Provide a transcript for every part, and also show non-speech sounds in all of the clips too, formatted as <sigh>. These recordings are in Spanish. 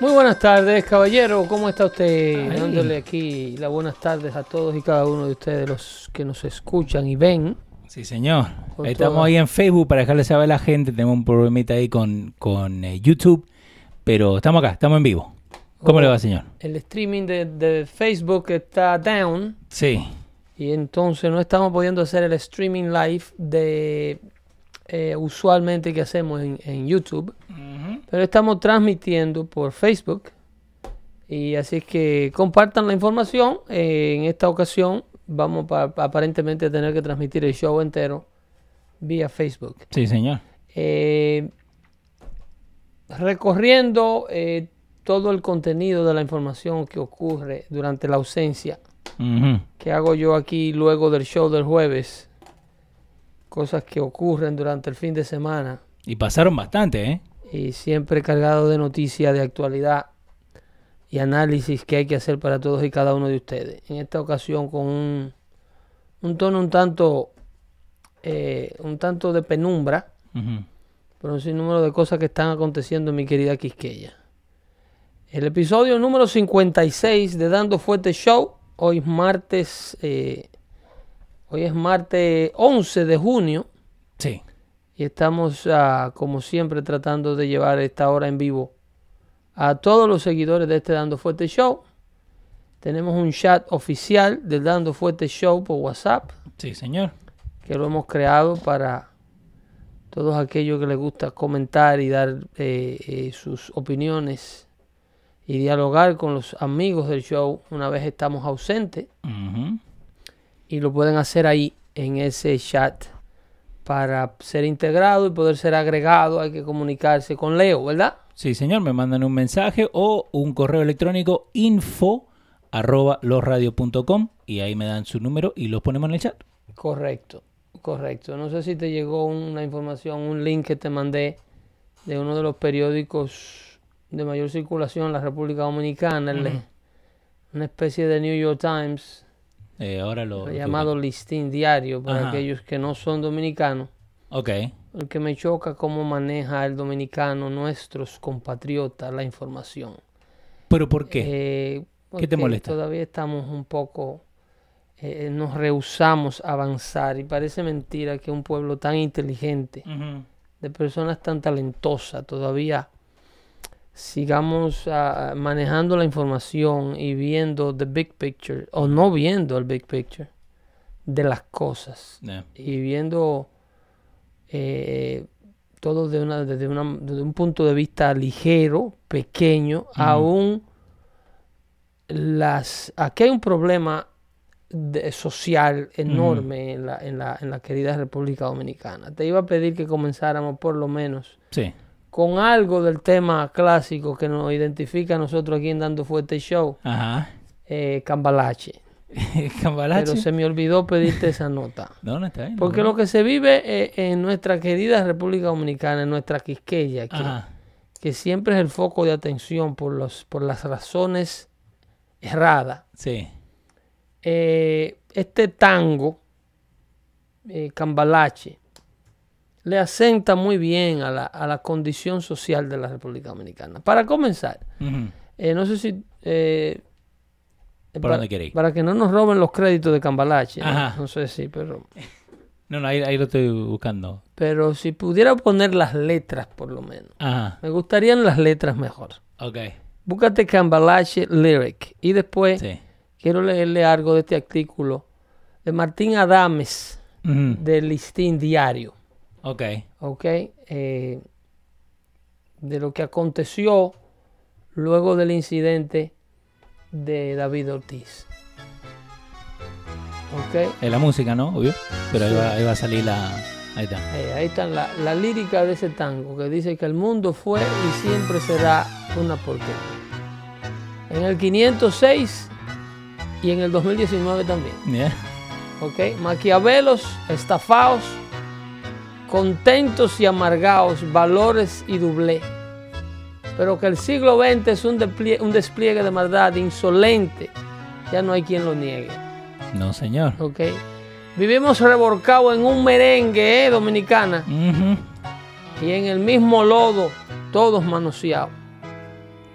Muy buenas tardes, caballero. ¿Cómo está usted? Dándole aquí las buenas tardes a todos y cada uno de ustedes, los que nos escuchan y ven. Sí, señor. Estamos toda- ahí en Facebook para dejarle saber a la gente. Tenemos un problemita ahí con, con eh, YouTube. Pero estamos acá, estamos en vivo. ¿Cómo Oh. le va, señor? El streaming de, de Facebook está down Sí. y entonces no estamos pudiendo hacer el streaming live de eh, usualmente que hacemos en, en YouTube. Pero estamos transmitiendo por Facebook. Y así es que compartan la información. Eh, en esta ocasión vamos pa- aparentemente a tener que transmitir el show entero vía Facebook. Sí, señor. Eh, recorriendo eh, todo el contenido de la información que ocurre durante la ausencia que hago yo aquí luego del show del jueves. Cosas que ocurren durante el fin de semana Y pasaron bastante, ¿eh? Y siempre cargado de noticias de actualidad y análisis que hay que hacer para todos y cada uno de ustedes. En esta ocasión con un, un tono un tanto, eh, un tanto de penumbra, Ujú. por un sinnúmero de cosas que están aconteciendo en mi querida Quisqueya. El episodio número 56 de Dando Fuerte Show, hoy es martes, eh, hoy es martes 11 de junio Sí. Y estamos ah, como siempre tratando de llevar esta hora en vivo a todos los seguidores de este Dando Fuerte Show. Tenemos un chat oficial del Dando Fuerte Show por WhatsApp Sí, señor. que lo hemos creado para todos aquellos que les gusta comentar y dar eh, eh, sus opiniones y dialogar con los amigos del show una vez estamos ausentes y lo pueden hacer ahí en ese chat para ser integrado y poder ser agregado hay que comunicarse con Leo, ¿verdad? Sí, señor. Me mandan un mensaje o un correo electrónico info arroba losradio.com y ahí me dan su número y los ponemos en el chat. Correcto, correcto. No sé si te llegó una información, un link que te mandé de uno de los periódicos de mayor circulación en la República Dominicana, Ujú. una especie de New York Times Eh, ahora lo... lo llamado listín diario para Ajá. aquellos que no son dominicanos. Ok. El que me choca cómo maneja el dominicano, nuestros compatriotas, la información. ¿Pero por qué? Eh, ¿Qué te molesta? Todavía estamos un poco, eh, nos rehusamos a avanzar y parece mentira que un pueblo tan inteligente, Ujú. de personas tan talentosas, todavía sigamos ah, manejando la información y viendo the big picture o no viendo el big picture de las cosas Yeah. y viendo eh, todo de una, desde, una- desde un punto de vista ligero, pequeño, aún las aquí hay un problema de- social enorme en, la, en, la, en la querida República Dominicana. Te iba a pedir que comenzáramos por lo menos Sí. Con algo del tema clásico que nos identifica a nosotros aquí en Dando Fuerte Show, Ajá. eh, Cambalache. <laughs> Cambalache. Pero se me olvidó pedirte esa nota. <laughs> No, no está bien. Porque lo que se vive eh, en nuestra querida República Dominicana, en nuestra Quisqueya, que, Ajá. que siempre es el foco de atención por, los, por las razones erradas, Sí. eh, este tango, Cambalache, le asenta muy bien a la, a la condición social de la República Dominicana. Para comenzar, eh, no sé si... eh, ¿Por para, dónde para que no nos roben los créditos de Cambalache. ¿no? Sé si, pero... No, no, ahí, ahí lo estoy buscando. Pero si pudiera poner las letras, por lo menos. Ajá. Me gustarían las letras mejor. Ok. Búscate Cambalache Lyric y después Sí. quiero leerle algo de este artículo de Martín Adames Ujú. del Listín Diario. Ok. ¿ok? Eh, de lo que aconteció luego del incidente de David Ortiz. ¿Ok? Es la música, ¿no? Obvio. Pero ahí, va, ahí va a salir la. Ahí está. Eh, ahí está la, la lírica de ese tango que dice que el mundo fue y siempre será una porquería. En el 506 y en el 2019 también. Yeah. ¿ok? Maquiavelos, estafados, contentos y amargados, valores y doblé. Pero que el siglo XX es un despliegue, un despliegue de maldad insolente, ya no hay quien lo niegue, No, señor. ¿ok? Vivimos revolcados en un merengue, ¿eh? Dominicana, y en el mismo lodo, todos manoseados.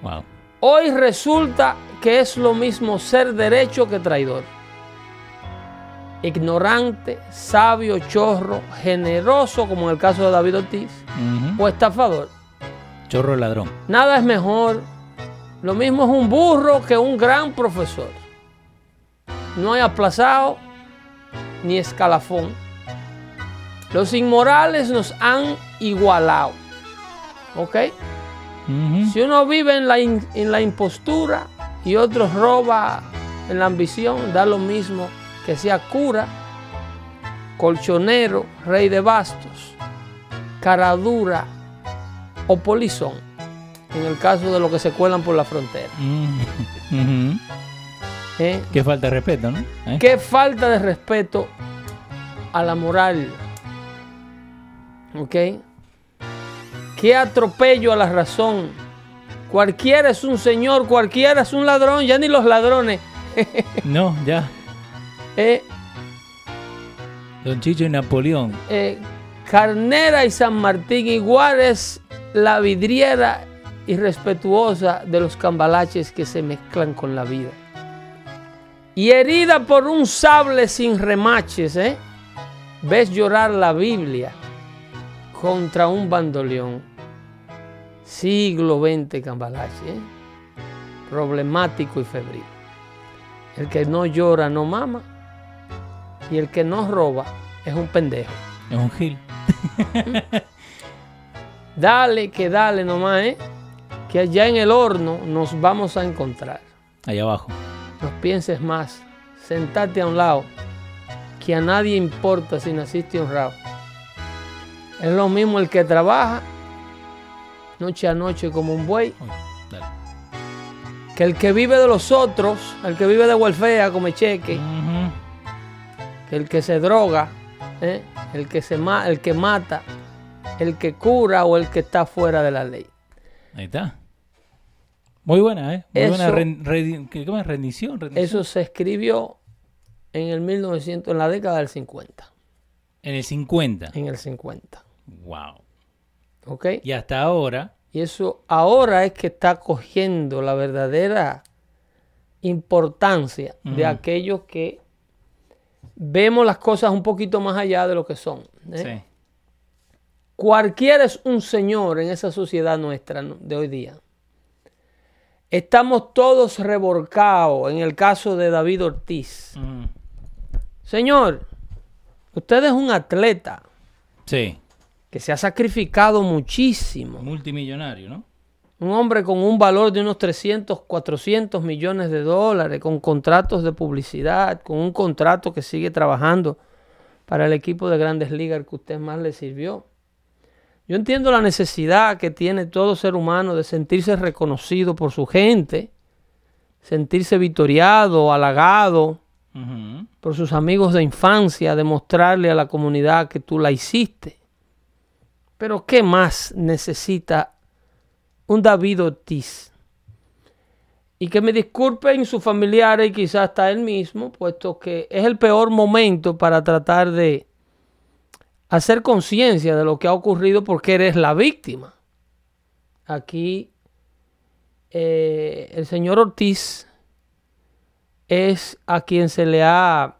Wow. Hoy resulta que es lo mismo ser derecho que traidor. Ignorante, sabio, chorro, generoso, como en el caso de David Ortiz, o estafador. Chorro ladrón. Nada es mejor. Lo mismo es un burro que un gran profesor. No hay aplazado ni escalafón. Los inmorales nos han igualado. ¿Ok? Si uno vive en la, in- en la impostura y otro roba en la ambición, da lo mismo que sea cura, colchonero, rey de bastos, caradura o polizón, en el caso de los que se cuelan por la frontera. <laughs> Ujú. ¿eh? Qué falta de respeto, ¿no? ¿Eh? Qué falta de respeto a la moral. ¿Ok? Qué atropello a la razón. Cualquiera es un señor, cualquiera es un ladrón, ya ni los ladrones. <laughs> No, ya. Eh, Don Chicho y Napoleón. eh, Carnera y San Martín igual es la vidriera irrespetuosa de los cambalaches que se mezclan con la vida. Y herida por un sable sin remaches, ¿eh? ves llorar la Biblia contra un bandoleón. Siglo XX cambalache, ¿eh? problemático y febril. El que no llora no mama y el que no roba es un pendejo. Es un gil. <laughs> Dale, que dale nomás, ¿eh? Que allá en el horno nos vamos a encontrar. Allá abajo. No pienses más. Sentate a un lado. Que a nadie importa si naciste honrado. Es lo mismo el que trabaja noche a noche como un buey. Dale. Que el que vive de los otros, el que vive de welfare, come cheque. Ujú. Que el que se droga, ¿eh? el, que se ma- el que mata, el que cura o el que está fuera de la ley. Ahí está. Muy buena, ¿eh? Muy buena Eso- ren- redi- ¿qué- ¿cómo es? rendición. rendición. Eso se escribió en el 1900, en la década del 50. En el 50. En el 50. Wow. ¿Ok? Y hasta ahora. Y eso ahora es que está cogiendo la verdadera importancia de aquellos que vemos las cosas un poquito más allá de lo que son. ¿eh? Sí. Cualquiera es un señor en esa sociedad nuestra de hoy día. Estamos todos revolcados en el caso de David Ortiz. Ujú. Señor, usted es un atleta Sí. que se ha sacrificado muchísimo. Multimillonario, ¿no? Un hombre con un valor de unos 300, 400 millones de dólares, con contratos de publicidad, con un contrato que sigue trabajando para el equipo de grandes ligas que usted más le sirvió. Yo entiendo la necesidad que tiene todo ser humano de sentirse reconocido por su gente, sentirse victoriado, halagado por sus amigos de infancia, demostrarle a la comunidad que tú la hiciste. Pero ¿qué más necesita un David Ortiz? Y que me disculpen sus familiares y quizás hasta él mismo, puesto que es el peor momento para tratar de hacer conciencia de lo que ha ocurrido porque eres la víctima. Aquí eh, el señor Ortiz es a quien se le ha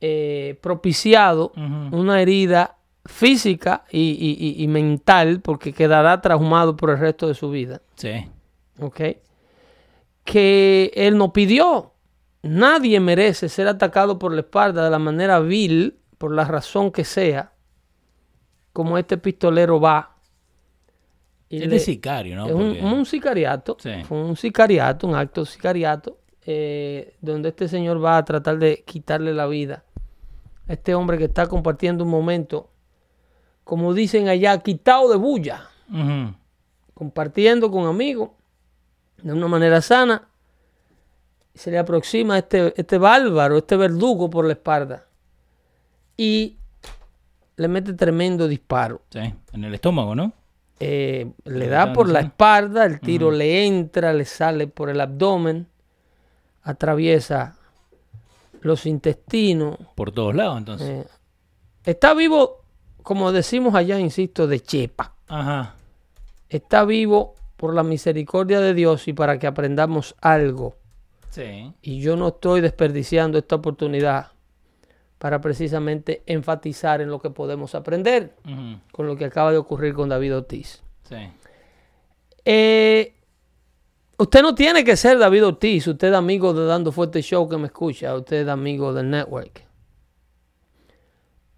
eh, propiciado una herida física y, y- y- mental porque quedará traumado por el resto de su vida. Sí. ¿ok? que él no pidió. Nadie merece ser atacado por la espalda de la manera vil, por la razón que sea, como este pistolero va. y Es de sicario, ¿no? es un, sicariato, Sí. fue un sicariato, un acto de sicariato, eh, donde este señor va a tratar de quitarle la vida a este hombre que está compartiendo un momento, como dicen allá, quitado de bulla, compartiendo con amigos de una manera sana. Se le aproxima este, este bárbaro, este verdugo por la espalda y le mete tremendo disparo. Sí, en el estómago, ¿no? Eh, le da por la espalda, el tiro le entra, le sale por el abdomen, atraviesa los intestinos. Por todos lados, entonces. eh, está vivo, como decimos allá, insisto, de chepa. Ajá. Está vivo por la misericordia de Dios y para que aprendamos algo. Sí. Y yo no estoy desperdiciando esta oportunidad para precisamente enfatizar en lo que podemos aprender con lo que acaba de ocurrir con David Ortiz. Sí. Eh, usted no tiene que ser David Ortiz, usted es amigo de Dando Fuerte Show que me escucha, usted es amigo del network.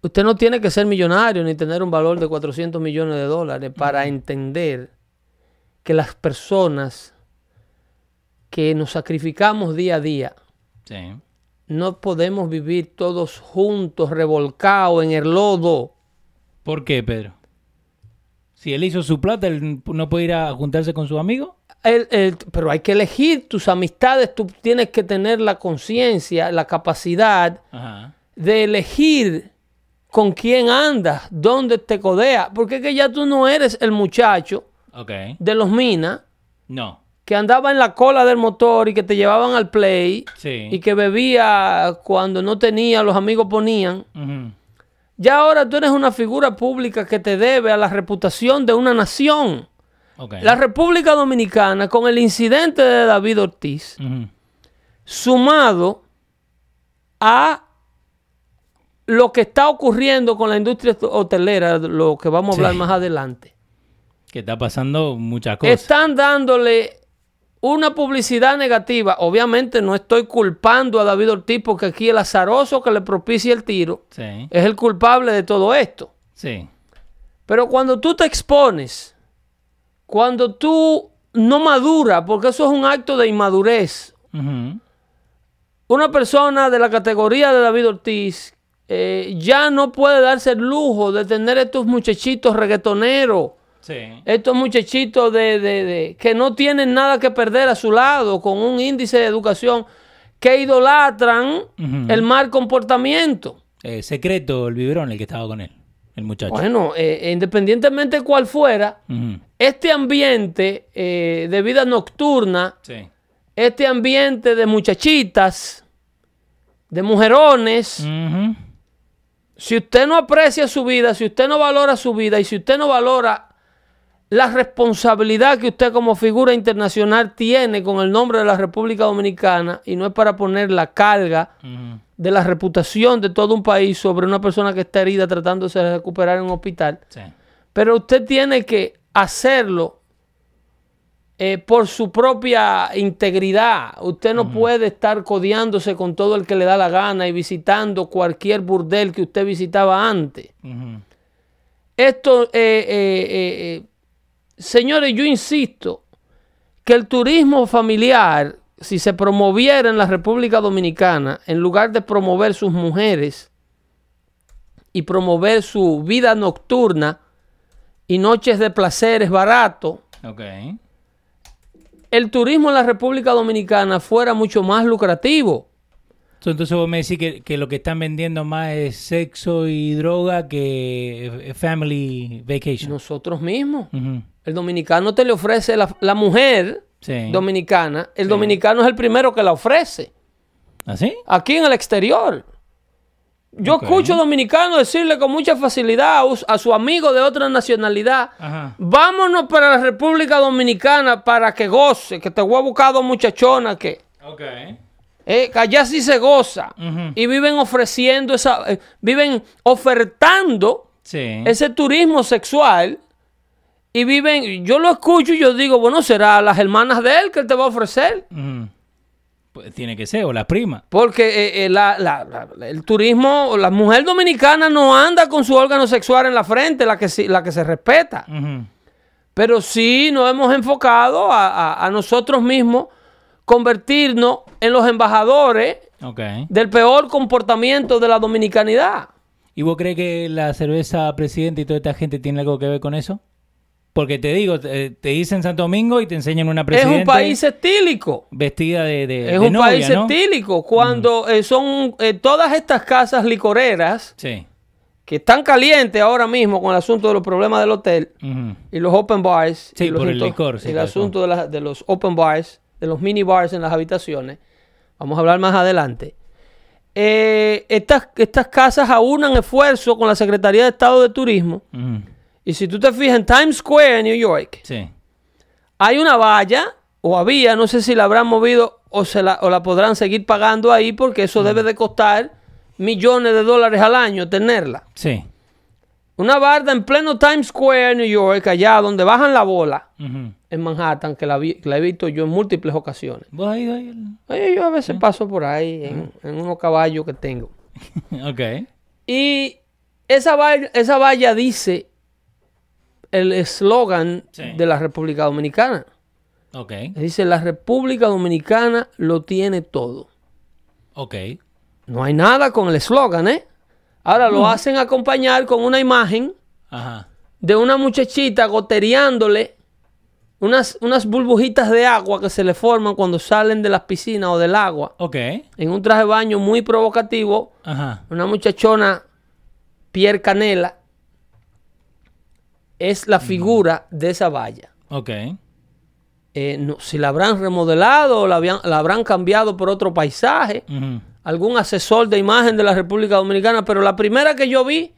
Usted no tiene que ser millonario ni tener un valor de 400 millones de dólares para entender que las personas que nos sacrificamos día a día Sí. no podemos vivir todos juntos, revolcados en el lodo. ¿Por qué, Pedro? Si él hizo su plata, él no puede ir a juntarse con sus amigos. El- el- pero hay que elegir tus amistades, tú tienes que tener la conciencia, la capacidad Ajá. de elegir con quién andas, dónde te codea, porque es que ya tú no eres el muchacho Ok. de los minas No. que andaba en la cola del motor y que te llevaban al play Sí. y que bebía cuando no tenía, los amigos ponían. Ya ahora tú eres una figura pública que te debe a la reputación de una nación. Ok. La República Dominicana, con el incidente de David Ortiz, sumado a lo que está ocurriendo con la industria hotelera, lo que vamos a hablar Sí. más adelante, Que está pasando muchas cosas. están dándole una publicidad negativa. Obviamente no estoy culpando a David Ortiz porque aquí el azaroso que le propicia el tiro Sí. es el culpable de todo esto. Sí. Pero cuando tú te expones, cuando tú no maduras, porque eso es un acto de inmadurez, una persona de la categoría de David Ortiz eh, ya no puede darse el lujo de tener estos muchachitos reggaetoneros, Sí. estos muchachitos de, de- de- que no tienen nada que perder a su lado, con un índice de educación que idolatran el mal comportamiento. Eh, secreto, el biberón, el que estaba con él. El muchacho. Bueno, eh, independientemente de cuál fuera, este ambiente eh, de vida nocturna, Sí. este ambiente de muchachitas, de mujerones. Si usted no aprecia su vida, si usted no valora su vida y si usted no valora la responsabilidad que usted como figura internacional tiene con el nombre de la República Dominicana, y no es para poner la carga de la reputación de todo un país sobre una persona que está herida tratándose de recuperar en un hospital, Sí. pero usted tiene que hacerlo eh, por su propia integridad. Usted no puede estar codeándose con todo el que le da la gana y visitando cualquier burdel que usted visitaba antes. Esto, eh, eh, eh, señores, yo insisto que el turismo familiar, si se promoviera en la República Dominicana, en lugar de promover sus mujeres y promover su vida nocturna y noches de placeres baratos, Ok. El turismo en la República Dominicana fuera mucho más lucrativo. Entonces vos me decís que, que lo que están vendiendo más es sexo y droga que eh, family vacation. Nosotros mismos. El dominicano te le ofrece la, la mujer Sí. dominicana. El dominicano es el primero que la ofrece. ¿Así? Aquí en el exterior. Yo escucho dominicanos decirle con mucha facilidad a, su amigo de otra nacionalidad, Ajá. vámonos para la República Dominicana para que goce, que te voy a buscar dos muchachonas que, Ok. eh, allá sí se goza. Y viven ofreciendo esa, eh, viven ofertando Sí. ese turismo sexual y viven, yo lo escucho y yo digo, bueno, será las hermanas de él que él te va a ofrecer. Pues tiene que ser, o las primas. Porque eh, eh, la- la- la- el turismo, la mujer dominicana no anda con su órgano sexual en la frente, la que, la que se respeta. Pero sí nos hemos enfocado a, a- a nosotros mismos convertirnos en los embajadores del peor comportamiento de la dominicanidad. ¿Y vos crees que la cerveza presidente y toda esta gente tiene algo que ver con eso? Porque te digo, te, te dicen Santo Domingo y te enseñan una Es presidente un país estílico. vestida de, de, Es de un novia, país ¿no? Mm. estílico. Cuando eh, son eh, todas estas casas licoreras Sí. que están calientes ahora mismo con el asunto de los problemas del hotel y los open bars. Sí, y los por el licor, sí, y el asunto de, la- de los open bars, de los mini bars en las habitaciones. Vamos a hablar más adelante. Eh, estas, estas casas aunan esfuerzo con la Secretaría de Estado de Turismo. Ujú. Y si tú te fijas en Times Square, en New York, Sí. hay una valla, o había, no sé si la habrán movido o, se la, o la podrán seguir pagando ahí, porque eso debe de costar millones de dólares al año tenerla. Sí. Una barda en pleno Times Square, New York, allá donde bajan la bola, en Manhattan, que la, vi- que la he visto yo en múltiples ocasiones. ¿Vos has ido ahí? al- Oye, yo a veces paso por ahí en, en unos caballos que tengo. <laughs> ok. Y esa valla, esa valla dice el eslogan Sí. de la República Dominicana. Ok. Dice, la República Dominicana lo tiene todo. Ok. No hay nada con el eslogan, ¿eh? Ahora lo hacen acompañar con una imagen Ajá. de una muchachita gotereándole unas, unas burbujitas de agua que se le forman cuando salen de las piscinas o del agua. Ok. En un traje de baño muy provocativo, Ajá. una muchachona, Pierre Canela, es la figura de esa valla. Ok. Eh, no- si la habrán remodelado o la, habían- la habrán cambiado por otro paisaje, algún asesor de imagen de la República Dominicana, pero la primera que yo vi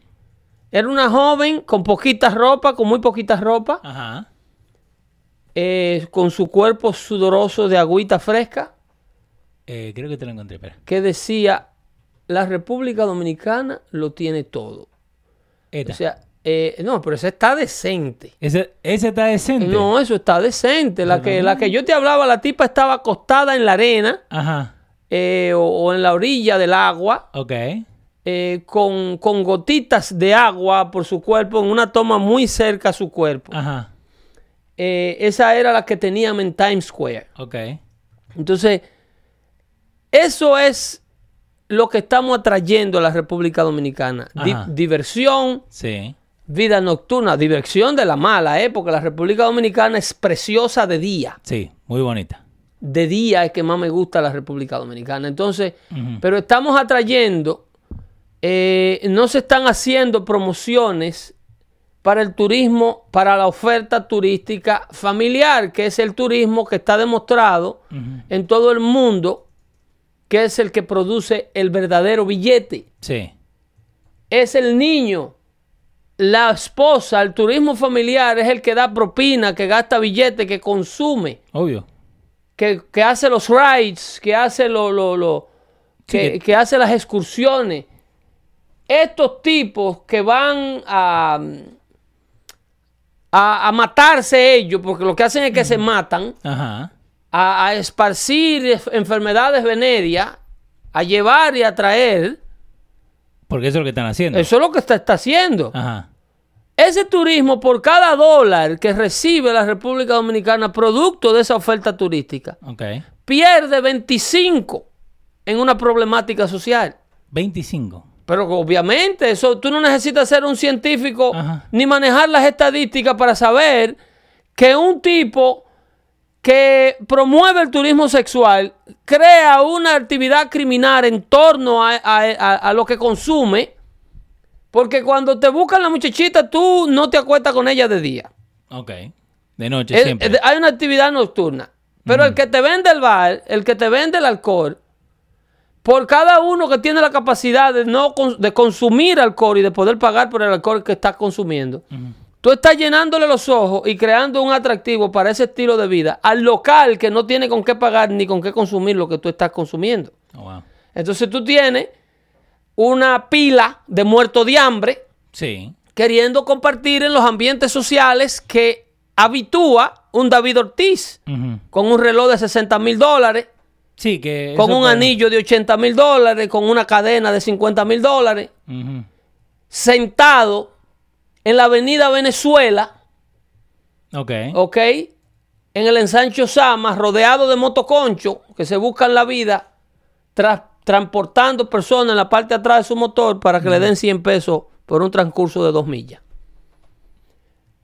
era una joven con poquita ropa, con muy poquita ropa, Ajá. eh, con su cuerpo sudoroso de agüita fresca, Eh, creo que te lo encontré, espera. que decía, la República Dominicana lo tiene todo. O sea, eh, no, pero esa está decente. ese, ese está decente. No, eso está decente. La que, la que yo te hablaba, la tipa estaba acostada en la arena Ajá. eh, o, o en la orilla del agua, Ok. eh, con, con gotitas de agua por su cuerpo, en una toma muy cerca a su cuerpo. Ajá. Esa era la que tenían en Times Square. Ok. Entonces, eso es lo que estamos atrayendo a la República Dominicana. Di- diversión, Sí. Vida nocturna, diversión de la mala, ¿eh? porque la República Dominicana es preciosa de día. Sí. Muy bonita. De día es que más me gusta la República Dominicana. Entonces, pero estamos atrayendo, eh, no se están haciendo promociones para el turismo, para la oferta turística familiar, que es el turismo que está demostrado en todo el mundo, que es el que produce el verdadero billete. Sí. Es el niño, la esposa, el turismo familiar es el que da propina, que gasta billete, que consume Obvio. que, que hace los rides, que hace lo, lo, que, que- que hace las excursiones. Estos tipos que van a, a, a matarse ellos, porque lo que hacen es que se matan, Ajá. a, a esparcir es- enfermedades venéreas, a llevar y a traer, Porque eso es lo que están haciendo. eso es lo que está, está haciendo. Ajá. Ese turismo, por cada dólar que recibe la República Dominicana, producto de esa oferta turística, pierde 25 en una problemática social. 25. Pero obviamente, eso tú no necesitas ser un científico Ajá. ni manejar las estadísticas para saber que un tipo que promueve el turismo sexual crea una actividad criminal en torno a, a- a- a lo que consume. Porque cuando te buscan la muchachita, tú no te acuestas con ella de día. Ok. De noche El- siempre. el- hay una actividad nocturna. Pero el que te vende el bar, el que te vende el alcohol, por cada uno que tiene la capacidad de no de consumir alcohol y de poder pagar por el alcohol que estás consumiendo, tú estás llenándole los ojos y creando un atractivo para ese estilo de vida al local que no tiene con qué pagar ni con qué consumir lo que tú estás consumiendo. Oh, wow. Entonces tú tienes una pila de muertos de hambre Sí. queriendo compartir en los ambientes sociales que habitúa un David Ortiz con un reloj de 60 mil dólares, Sí, que. con un puede- anillo de 80 mil dólares, con una cadena de 50 mil dólares, sentado en la avenida Venezuela, Ok. ¿ok? En el ensancho Sama, rodeado de motoconchos que se buscan la vida, transportando personas en la parte de atrás de su motor para que le den 100 pesos por un transcurso de dos millas.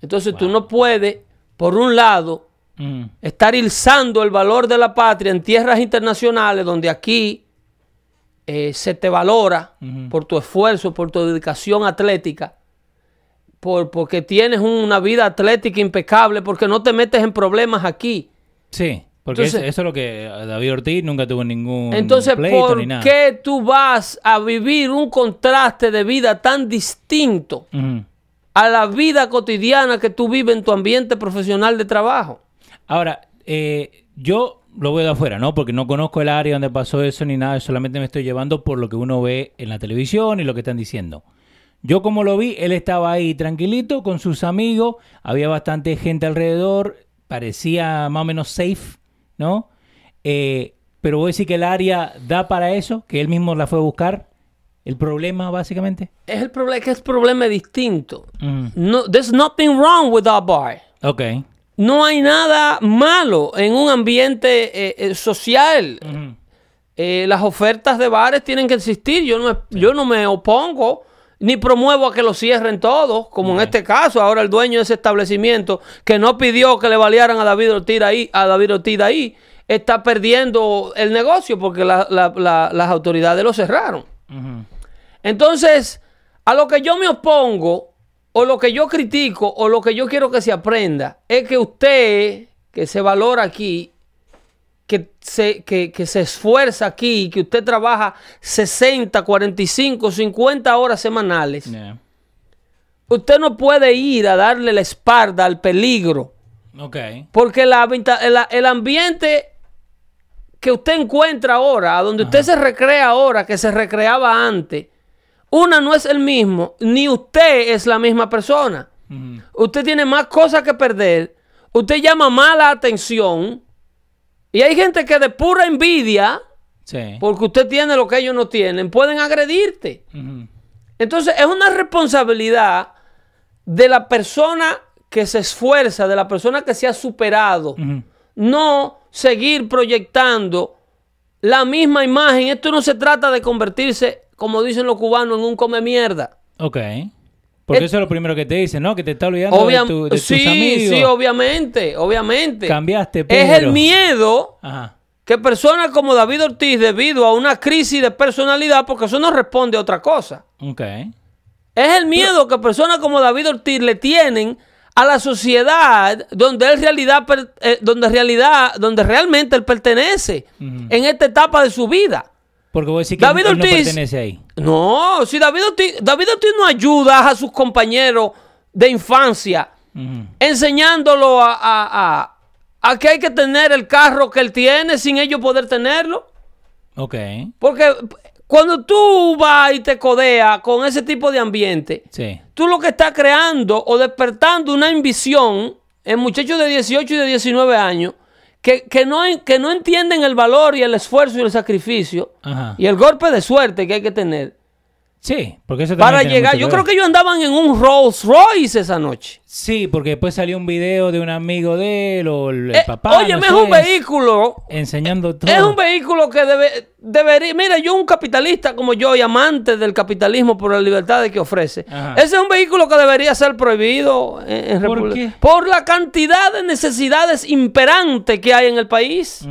Entonces tú no puedes, por un lado, estar ilzando el valor de la patria en tierras internacionales donde aquí eh, se te valora por tu esfuerzo, por tu dedicación atlética, por, porque tienes una vida atlética impecable, porque no te metes en problemas aquí. Sí, porque Entonces- eso es lo que eh, David Ortiz nunca tuvo ningún Entonces, pleito ¿por ni nada. qué tú vas a vivir un contraste de vida tan distinto a la vida cotidiana que tú vives en tu ambiente profesional de trabajo? Ahora, eh, yo lo veo de afuera, ¿no? Porque no conozco el área donde pasó eso ni nada, solamente me estoy llevando por lo que uno ve en la televisión y lo que están diciendo. Yo como lo vi, él estaba ahí tranquilito con sus amigos, había bastante gente alrededor, parecía más o menos safe, ¿no? Eh, pero voy a decir que el área da para eso, que él mismo la fue a buscar. El problema, básicamente. Es el problema, que el problema es distinto. Ujú. No, there's nothing wrong with that bar. Ok. No hay nada malo en un ambiente eh, eh, social. Eh, las ofertas de bares tienen que existir. Yo no, me, yo no me opongo ni promuevo a que lo cierren todos, como en este caso. Ahora el dueño de ese establecimiento que no pidió que le balearan a David Ortiz ahí, a David Ortiz ahí, está perdiendo el negocio porque la- la- la- las autoridades lo cerraron. Entonces, a lo que yo me opongo, o lo que yo critico, o lo que yo quiero que se aprenda, es que usted, que se valora aquí, que se, que, que se esfuerza aquí, que usted trabaja 60, 45, 50 horas semanales, Yeah. usted no puede ir a darle la espalda al peligro. Ok. Porque la el, el ambiente que usted encuentra ahora, a donde usted se recrea ahora, que se recreaba antes, una no es el mismo, ni usted es la misma persona. Usted tiene más cosas que perder, usted llama más la atención, y hay gente que de pura envidia, Sí. porque usted tiene lo que ellos no tienen, pueden agredirte. Entonces es una responsabilidad de la persona que se esfuerza, de la persona que se ha superado, no seguir proyectando la misma imagen. Esto no se trata de convertirse, como dicen los cubanos, en un come mierda. Ok. Porque Eh, eso es lo primero que te dicen, ¿no? Que te está olvidando de, tu- de tus sí, amigos. sí, obviamente, obviamente. Cambiaste, Es el miedo Ajá. que personas como David Ortiz, debido a una crisis de personalidad, porque eso no responde a otra cosa. Ok. Es el miedo que personas como David Ortiz le tienen a la sociedad donde él realidad, eh, donde realidad, donde realmente él pertenece en esta etapa de su vida. Porque voy a decir que David él no pertenece ahí. No, si David Ortiz, David Ortiz no ayuda a sus compañeros de infancia enseñándolo a, a- a- a que hay que tener el carro que él tiene sin ellos poder tenerlo. Ok. Porque cuando tú vas y te codeas con ese tipo de ambiente, Sí. tú lo que estás creando o despertando una ambición en muchachos de 18 y de 19 años que, que no, que no entienden el valor y el esfuerzo y el sacrificio Ajá. y el golpe de suerte que hay que tener Sí, porque eso para llegar. Yo creo que ellos andaban en un Rolls Royce esa noche. Sí, porque después salió un video de un amigo de él o el, el Eh, papá. Oye, no es un vehículo Enseñando todo. Es un vehículo que debe, debería. Mira, yo, un capitalista como yo y amante del capitalismo por las libertades que ofrece, Ajá. ese es un vehículo que debería ser prohibido en, en ¿Por República- qué? Por la cantidad de necesidades imperantes que hay en el país.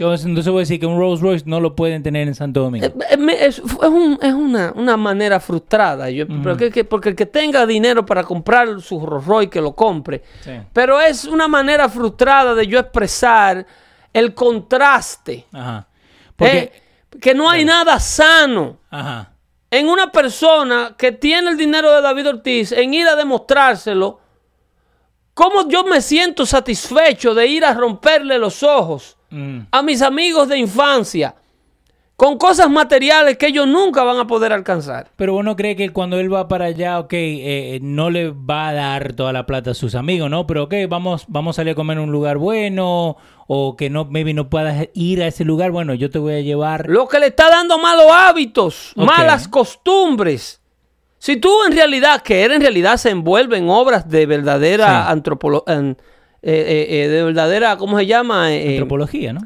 Entonces voy a decir que un Rolls Royce no lo pueden tener en Santo Domingo. Eh, eh, Es, es un- es una, una manera frustrada. Yo, pero que- que- porque el que tenga dinero para comprar su Rolls Royce, que lo compre. Sí. Pero es una manera frustrada de yo expresar el contraste. Ajá. Porque. Eh, que no hay nada sano Ajá. en una persona que tiene el dinero de David Ortiz en ir a demostrárselo, ¿cómo yo me siento satisfecho de ir a romperle los ojos Mm. a mis amigos de infancia con cosas materiales que ellos nunca van a poder alcanzar. Pero uno cree que cuando él va para allá, ok, eh, eh, no le va a dar toda la plata a sus amigos, ¿no? Pero ok, vamos, vamos a salir a comer en un lugar bueno o que no, maybe no puedas ir a ese lugar, bueno, yo te voy a llevar. Lo que le está dando malos hábitos, malas costumbres. Si tú en realidad, que él en realidad se envuelve en obras de verdadera Sí. antropología, de verdadera, ¿cómo se llama? Eh, Antropología, ¿no?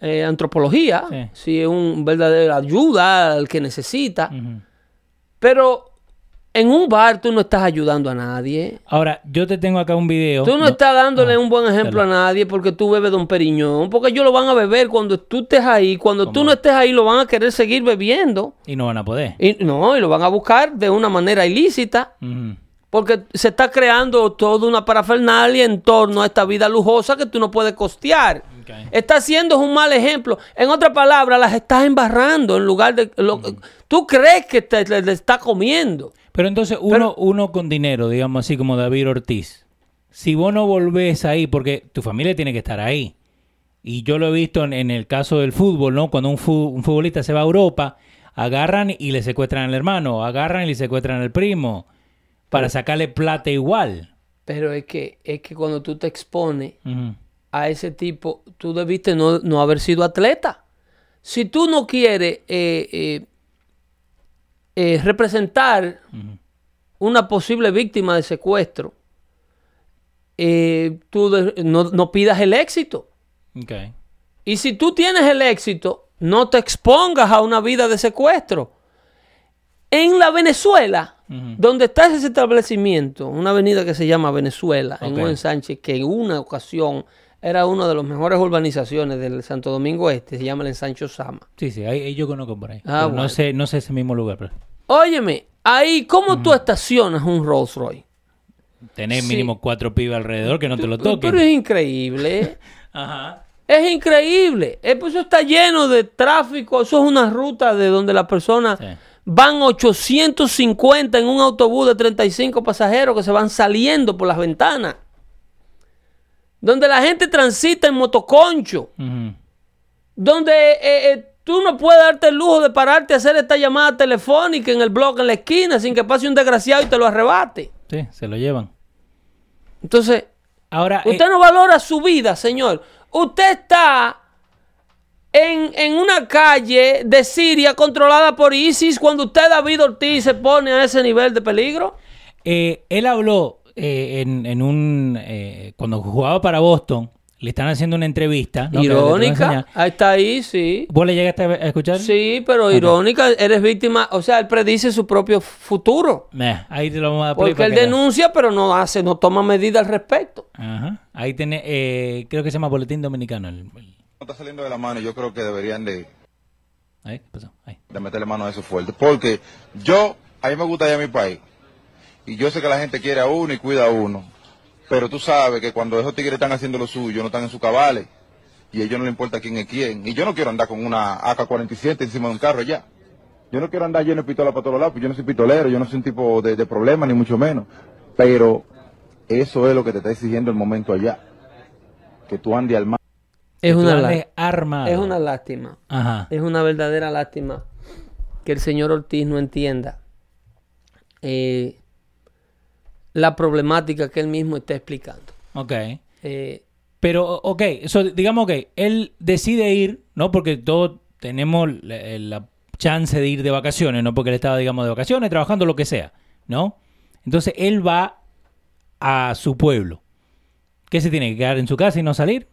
eh, antropología, Sí. si es un verdadera ayuda al que necesita. Pero en un bar tú no estás ayudando a nadie. Ahora, yo te tengo acá un video. Tú no, estás dándole Ah, un buen ejemplo a nadie porque tú bebes Don Periñón. Porque ellos lo van a beber cuando tú estés ahí. Cuando tú no estés ahí, lo van a querer seguir bebiendo. Y no van a poder. Y no, y lo van a buscar de una manera ilícita. Ujú. Porque se está creando toda una parafernalia en torno a esta vida lujosa que tú no puedes costear. Está haciendo un mal ejemplo. En otras palabras, las estás embarrando en lugar de... lo- Tú crees que te, te está comiendo. Pero entonces uno, uno con dinero, digamos así como David Ortiz, si vos no volvés ahí, porque tu familia tiene que estar ahí. Y yo lo he visto en, en el caso del fútbol, ¿no? Cuando un, fu- un futbolista se va a Europa, agarran y le secuestran al hermano, agarran y le secuestran al primo, para sacarle plata igual. Pero es que, es que cuando tú te expones a ese tipo, tú debiste no, no haber sido atleta. Si tú no quieres eh, eh, eh, representar una posible víctima de secuestro, eh, tú de- no, no pidas el éxito. Ok. Y si tú tienes el éxito, no te expongas a una vida de secuestro. En la Venezuela, Ujú. donde está ese establecimiento, una avenida que se llama Venezuela, en Ok. un ensanche que en una ocasión era una de las mejores urbanizaciones del Santo Domingo Este, se llama el ensanche Osama. Sí, sí, ahí, ahí yo conozco por ahí. Ah, bueno. no, sé, no sé ese mismo lugar, pero Óyeme, ahí, ¿cómo tú estacionas un Rolls Royce? tenés Sí. mínimo cuatro pibes alrededor que no te lo toquen. Pero es increíble. <laughs> Ajá. Es increíble. Eh, pues Eso está lleno de tráfico. Eso es una ruta de donde las personas Sí. Van 850 en un autobús de 35 pasajeros que se van saliendo por las ventanas. Donde la gente transita en motoconcho. Donde eh, eh, tú no puedes darte el lujo de pararte a hacer esta llamada telefónica en el blog en la esquina sin que pase un desgraciado y te lo arrebate. Sí, se lo llevan. Entonces, Ahora, eh, Usted no valora su vida, señor. Usted está en, en una calle de Siria controlada por ISIS cuando usted, David Ortiz, se pone a ese nivel de peligro. Eh, él habló eh, en, en un. eh, cuando jugaba para Boston, le están haciendo una entrevista. irónica. Ahí está ahí, sí. ¿Vos le llegaste a escuchar? Sí, pero irónica. Eres víctima. O sea, él predice su propio futuro. Ahí te lo vamos a Porque él denuncia, pero no hace, no toma medidas al respecto. Ajá. Ahí tenés, eh, creo que se llama Boletín Dominicano. el- el- No está saliendo de la mano y yo creo que deberían de, ahí, ¿qué pasó? Ahí. de meterle mano a eso fuerte. Porque yo, a mí me gusta ir a mi país. Y yo sé que la gente quiere a uno y cuida a uno. Pero tú sabes que cuando esos tigres están haciendo lo suyo, no están en sus cabales. Y a ellos no les importa quién es quién. Y yo no quiero andar con una AK-47 encima de un carro ya. Yo no quiero andar lleno de pistola para todos lados, porque yo no soy pistolero, yo no soy un tipo de, de problema, ni mucho menos. Pero eso es lo que te está exigiendo el momento allá. Que tú andes al mar. Es una, armado. es una lástima. Ajá. Es una verdadera lástima que el señor Ortiz no entienda eh, la problemática que él mismo está explicando. Ok. Eh, Pero, ok, so, digamos que él decide ir, ¿no? Porque todos tenemos la, la chance de ir de vacaciones, ¿no? Porque él estaba, digamos, de vacaciones, trabajando, lo que sea, ¿no? Entonces él va a su pueblo. ¿Qué se tiene que quedar en su casa y no salir?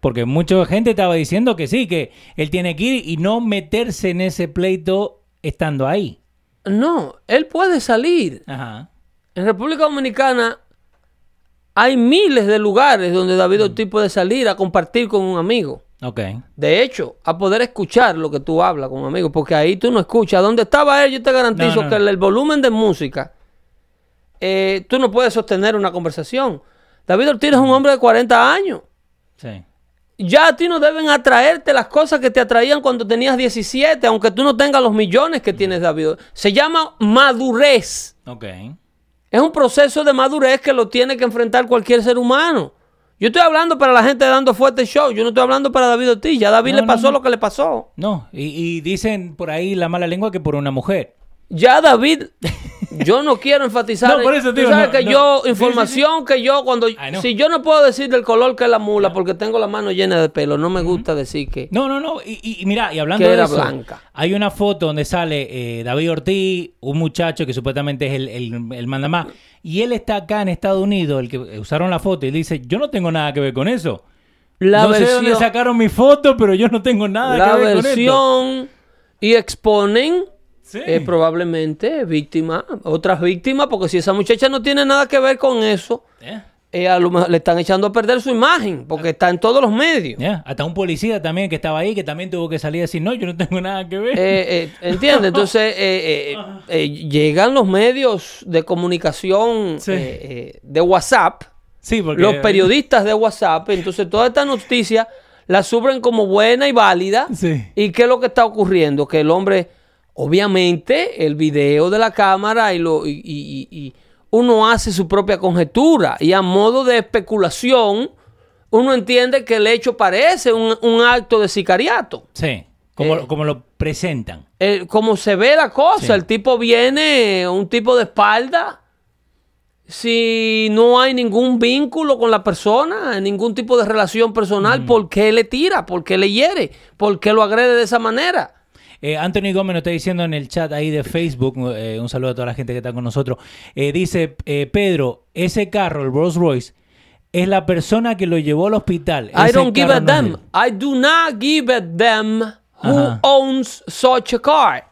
Porque mucha gente estaba diciendo que sí, que él tiene que ir y no meterse en ese pleito estando ahí. no, él puede salir. Ajá. En República Dominicana hay miles de lugares donde David Ortiz puede salir a compartir con un amigo. Ok. De hecho, a poder escuchar lo que tú hablas con un amigo, porque ahí tú no escuchas. Donde estaba él, yo te garantizo No, no, que el, el volumen de música, eh, tú no puedes sostener una conversación. David Ortiz es un hombre de 40 años. Sí. Ya a ti no deben atraerte las cosas que te atraían cuando tenías 17, aunque tú no tengas los millones que tienes David. Se llama madurez. Ok. Es un proceso de madurez que lo tiene que enfrentar cualquier ser humano. Yo estoy hablando para la gente dando fuerte show. Yo no estoy hablando para David Ortiz. Ya a David No, le no, pasó no. lo que le pasó. No, y, y dicen por ahí la mala lengua que por una mujer. Ya David, yo no quiero enfatizar. <laughs> No, por eso, Tú tío, sabes no, que no. yo, Sí, sí, información que yo cuando, Ay, si yo no puedo decir del color que es la mula porque tengo la mano llena de pelo, no me gusta decir que. No, no, no. Y, y- mira, y hablando Que de era eso, blanca. hay una foto donde sale eh, David Ortiz, un muchacho que supuestamente es el, el, el mandamás, y él está acá en Estados Unidos, el que usaron la foto, y dice, yo no tengo nada que ver con eso. La no sé de dónde sacaron mi foto, pero yo no tengo nada la que ver con esto. versión y exponen Sí. eh, probablemente víctimas, otras víctimas, porque si esa muchacha no tiene nada que ver con eso, Eh, eh, a lo mejor le están echando a perder su imagen, porque está en todos los medios. ya. Hasta un policía también que estaba ahí, que también tuvo que salir a decir, no, yo no tengo nada que ver. Eh, eh, ¿Entiendes? <laughs> Entonces eh, eh, eh, llegan los medios de comunicación Sí. eh, eh, de WhatsApp, sí, porque... los periodistas de WhatsApp, entonces toda esta noticia la suben como buena y válida. ¿Y qué es lo que está ocurriendo? Que el hombre, obviamente, el video de la cámara y, lo, y, y- y- y uno hace su propia conjetura y a modo de especulación, uno entiende que el hecho parece un, un acto de sicariato. Sí, como, Eh. como lo presentan. Eh, como se ve la cosa, Sí. el tipo viene, un tipo de espalda, si no hay ningún vínculo con la persona, ningún tipo de relación personal, ¿por qué le tira? ¿Por qué le hiere? ¿Por qué lo agrede de esa manera? Eh, Anthony Gómez nos está diciendo en el chat ahí de Facebook, eh, un saludo a toda la gente que está con nosotros. eh, dice, eh, Pedro, ese carro, el Rolls Royce, es la persona que lo llevó al hospital. I Ese don't give a no damn. I do not give a damn who Ajá. owns such a car.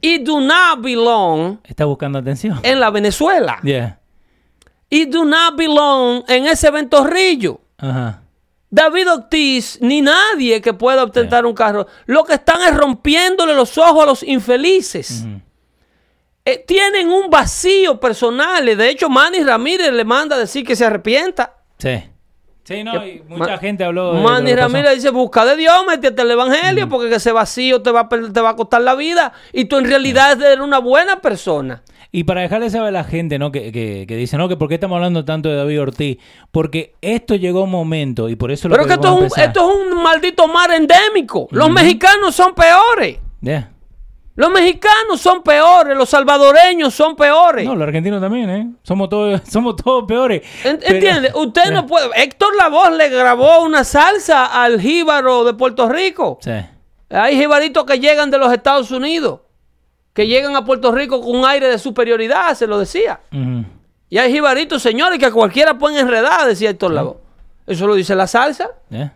It do not belong Está buscando atención. en la Venezuela. Yeah. It do not belong en ese ventorrillo. Ajá. David Ortiz ni nadie que pueda ostentar un carro. Lo que están es rompiéndole los ojos a los infelices. Eh, tienen un vacío personal. De hecho, Manny Ramírez le manda a decir que se arrepienta. Sí. Sí, no, y mucha Ma- gente habló de Manny. Ramírez dice, busca de Dios, métete al evangelio, porque que ese vacío te va, a, te va a costar la vida. Y tú en realidad eres una buena persona. Y para dejarle saber a la gente, ¿no? Que, que, que dice, no, que por qué estamos hablando tanto de David Ortiz. Porque esto llegó a un momento, y por eso lo Pero que esto es, un, esto es un maldito mar endémico. Los mexicanos son peores. Yeah. Los mexicanos son peores, los salvadoreños son peores. No, los argentinos también, ¿eh? Somos todos, <laughs> somos todos peores. Pero- ¿Entiende? Usted no <laughs> puede. Héctor Lavoz le grabó una salsa al jíbaro de Puerto Rico. Sí. Hay jibaritos que llegan de los Estados Unidos, que llegan a Puerto Rico con un aire de superioridad, se lo decía. Y hay jibaritos, señores, que a cualquiera pueden enredar, decía Héctor Lavoz. Eso lo dice la salsa. Yeah.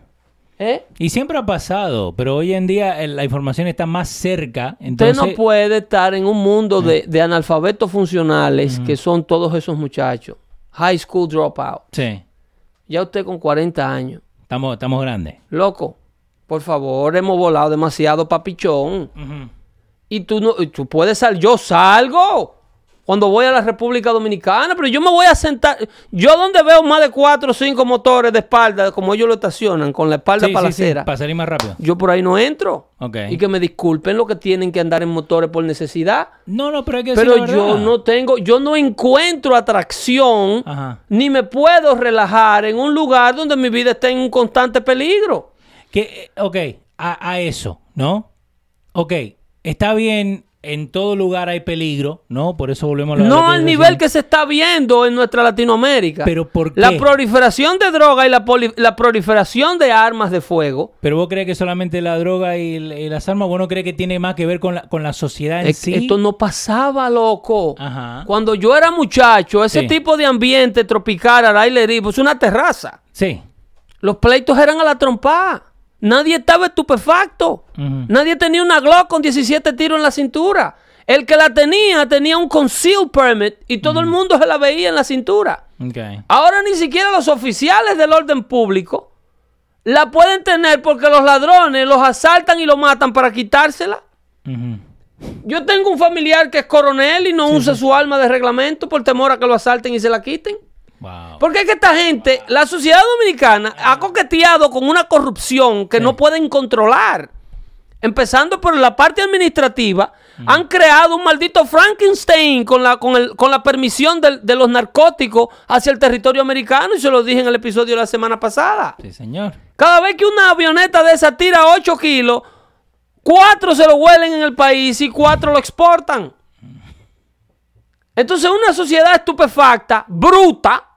¿eh? Y siempre ha pasado, pero hoy en día eh, la información está más cerca. Usted no puede estar en un mundo de, de analfabetos funcionales, que son todos esos muchachos. High school dropout. Sí, Ya usted con 40 años. estamos, estamos grandes. Loco, por favor, hemos volado demasiado papichón. Y tú no, tú puedes salir, yo salgo cuando voy a la República Dominicana, pero yo me voy a sentar. Yo donde veo más de cuatro o cinco motores de espalda, como ellos lo estacionan, con la espalda Sí, sí, sí, palacera, para salir más rápido. yo por ahí no entro. Ok. Y que me disculpen lo que tienen que andar en motores por necesidad. No, no, pero hay que Pero la yo no tengo, yo no encuentro atracción, Ajá. ni me puedo relajar en un lugar donde mi vida está en un constante peligro. Que, eh, ok, a, a eso, ¿no? Ok, está bien, en todo lugar hay peligro, ¿no? Por eso volvemos a lo la No al nivel que se está viendo en nuestra Latinoamérica. ¿Pero por La qué? proliferación de droga y la, la proliferación de armas de fuego. Pero vos crees que solamente la droga y, y las armas, vos no crees que tiene más que ver con la, con la sociedad en Es- sí. Esto no pasaba, loco. Ajá. Cuando yo era muchacho, ese Sí. tipo de ambiente tropical al aire libre, es una terraza. Sí. Los pleitos eran a la trompa. Nadie estaba estupefacto. Nadie tenía una Glock con 17 tiros en la cintura. El que la tenía tenía un conceal permit y todo el mundo se la veía en la cintura. Ahora ni siquiera los oficiales del orden público la pueden tener porque los ladrones los asaltan y lo matan para quitársela. Yo tengo un familiar que es coronel y no usa su arma de reglamento por temor a que lo asalten y se la quiten. Wow. Porque es que esta gente, la sociedad dominicana, ha coqueteado con una corrupción que no pueden controlar. Empezando por la parte administrativa, Han creado un maldito Frankenstein con la, con el- con la permisión de, los narcóticos hacia el territorio americano. Y se lo dije en el episodio de la semana pasada. Sí, señor. Cada vez que una avioneta de esa tira 8 kilos, cuatro se lo huelen en el país y cuatro lo exportan. Entonces, una sociedad estupefacta, bruta,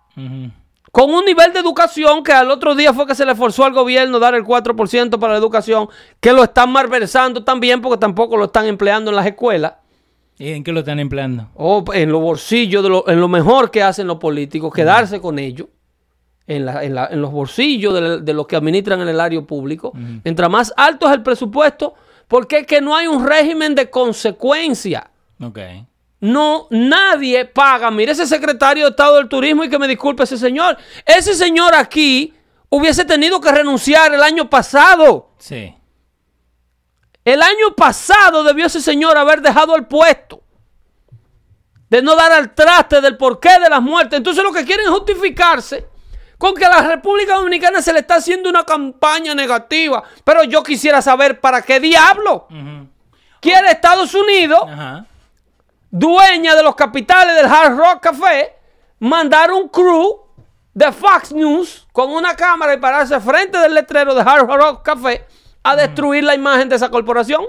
Con un nivel de educación que al otro día fue que se le forzó al gobierno dar el 4% para la educación, que lo están malversando también porque tampoco lo están empleando en las escuelas. ¿Y en qué lo están empleando? O en los bolsillos, de lo, en lo mejor que hacen los políticos, quedarse con ellos, en, la- en la- en los bolsillos de, de los que administran el erario público. Mientras más alto es el presupuesto, porque es que no hay un régimen de consecuencia. Ok. No, nadie paga. Mire ese secretario de Estado del Turismo y que me disculpe ese señor. Ese señor aquí hubiese tenido que renunciar el año pasado. Sí. El año pasado debió ese señor haber dejado el puesto. De no dar al traste del porqué de las muertes. Entonces lo que quieren es justificarse con que a la República Dominicana se le está haciendo una campaña negativa. Pero yo quisiera saber para qué diablo quiere Estados Unidos, Ajá. Dueña de los capitales del Hard Rock Café, mandar un crew de Fox News con una cámara y pararse frente del letrero de Hard Rock Café a destruir la imagen de esa corporación.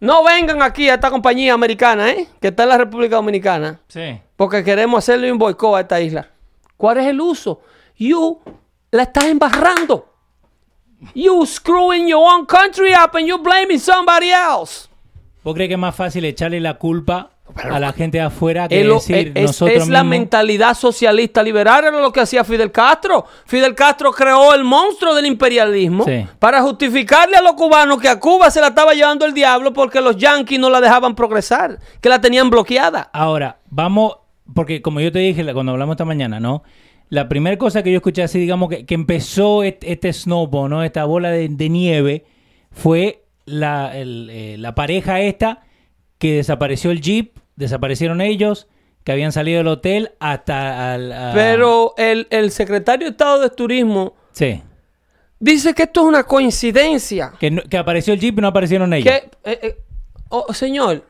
No vengan aquí a esta compañía americana, ¿eh? Que está en la República Dominicana. Sí. Porque queremos hacerle un boicot a esta isla. ¿Cuál es el uso? You la estás embarrando. You screwing your own country up and you blaming somebody else. ¿Vos crees que es más fácil echarle la culpa a la gente de afuera que Es, decir es- nosotros es la mismos? mentalidad socialista liberal, era lo que hacía Fidel Castro. Fidel Castro creó el monstruo del imperialismo Sí. para justificarle a los cubanos que a Cuba se la estaba llevando el diablo porque los yanquis no la dejaban progresar, que la tenían bloqueada. Ahora, vamos, porque como yo te dije cuando hablamos esta mañana, ¿no? La primera cosa que yo escuché así, digamos, que, que empezó este, este snowball, ¿no? Esta bola de, de nieve, fue la, el, eh, la pareja esta que desapareció el jeep, desaparecieron ellos, que habían salido del hotel hasta... Al, a- Pero el, el secretario de Estado de Turismo Sí. dice que esto es una coincidencia. Que, no- que apareció el jeep y no aparecieron ellos. Que, eh, eh, oh, señor,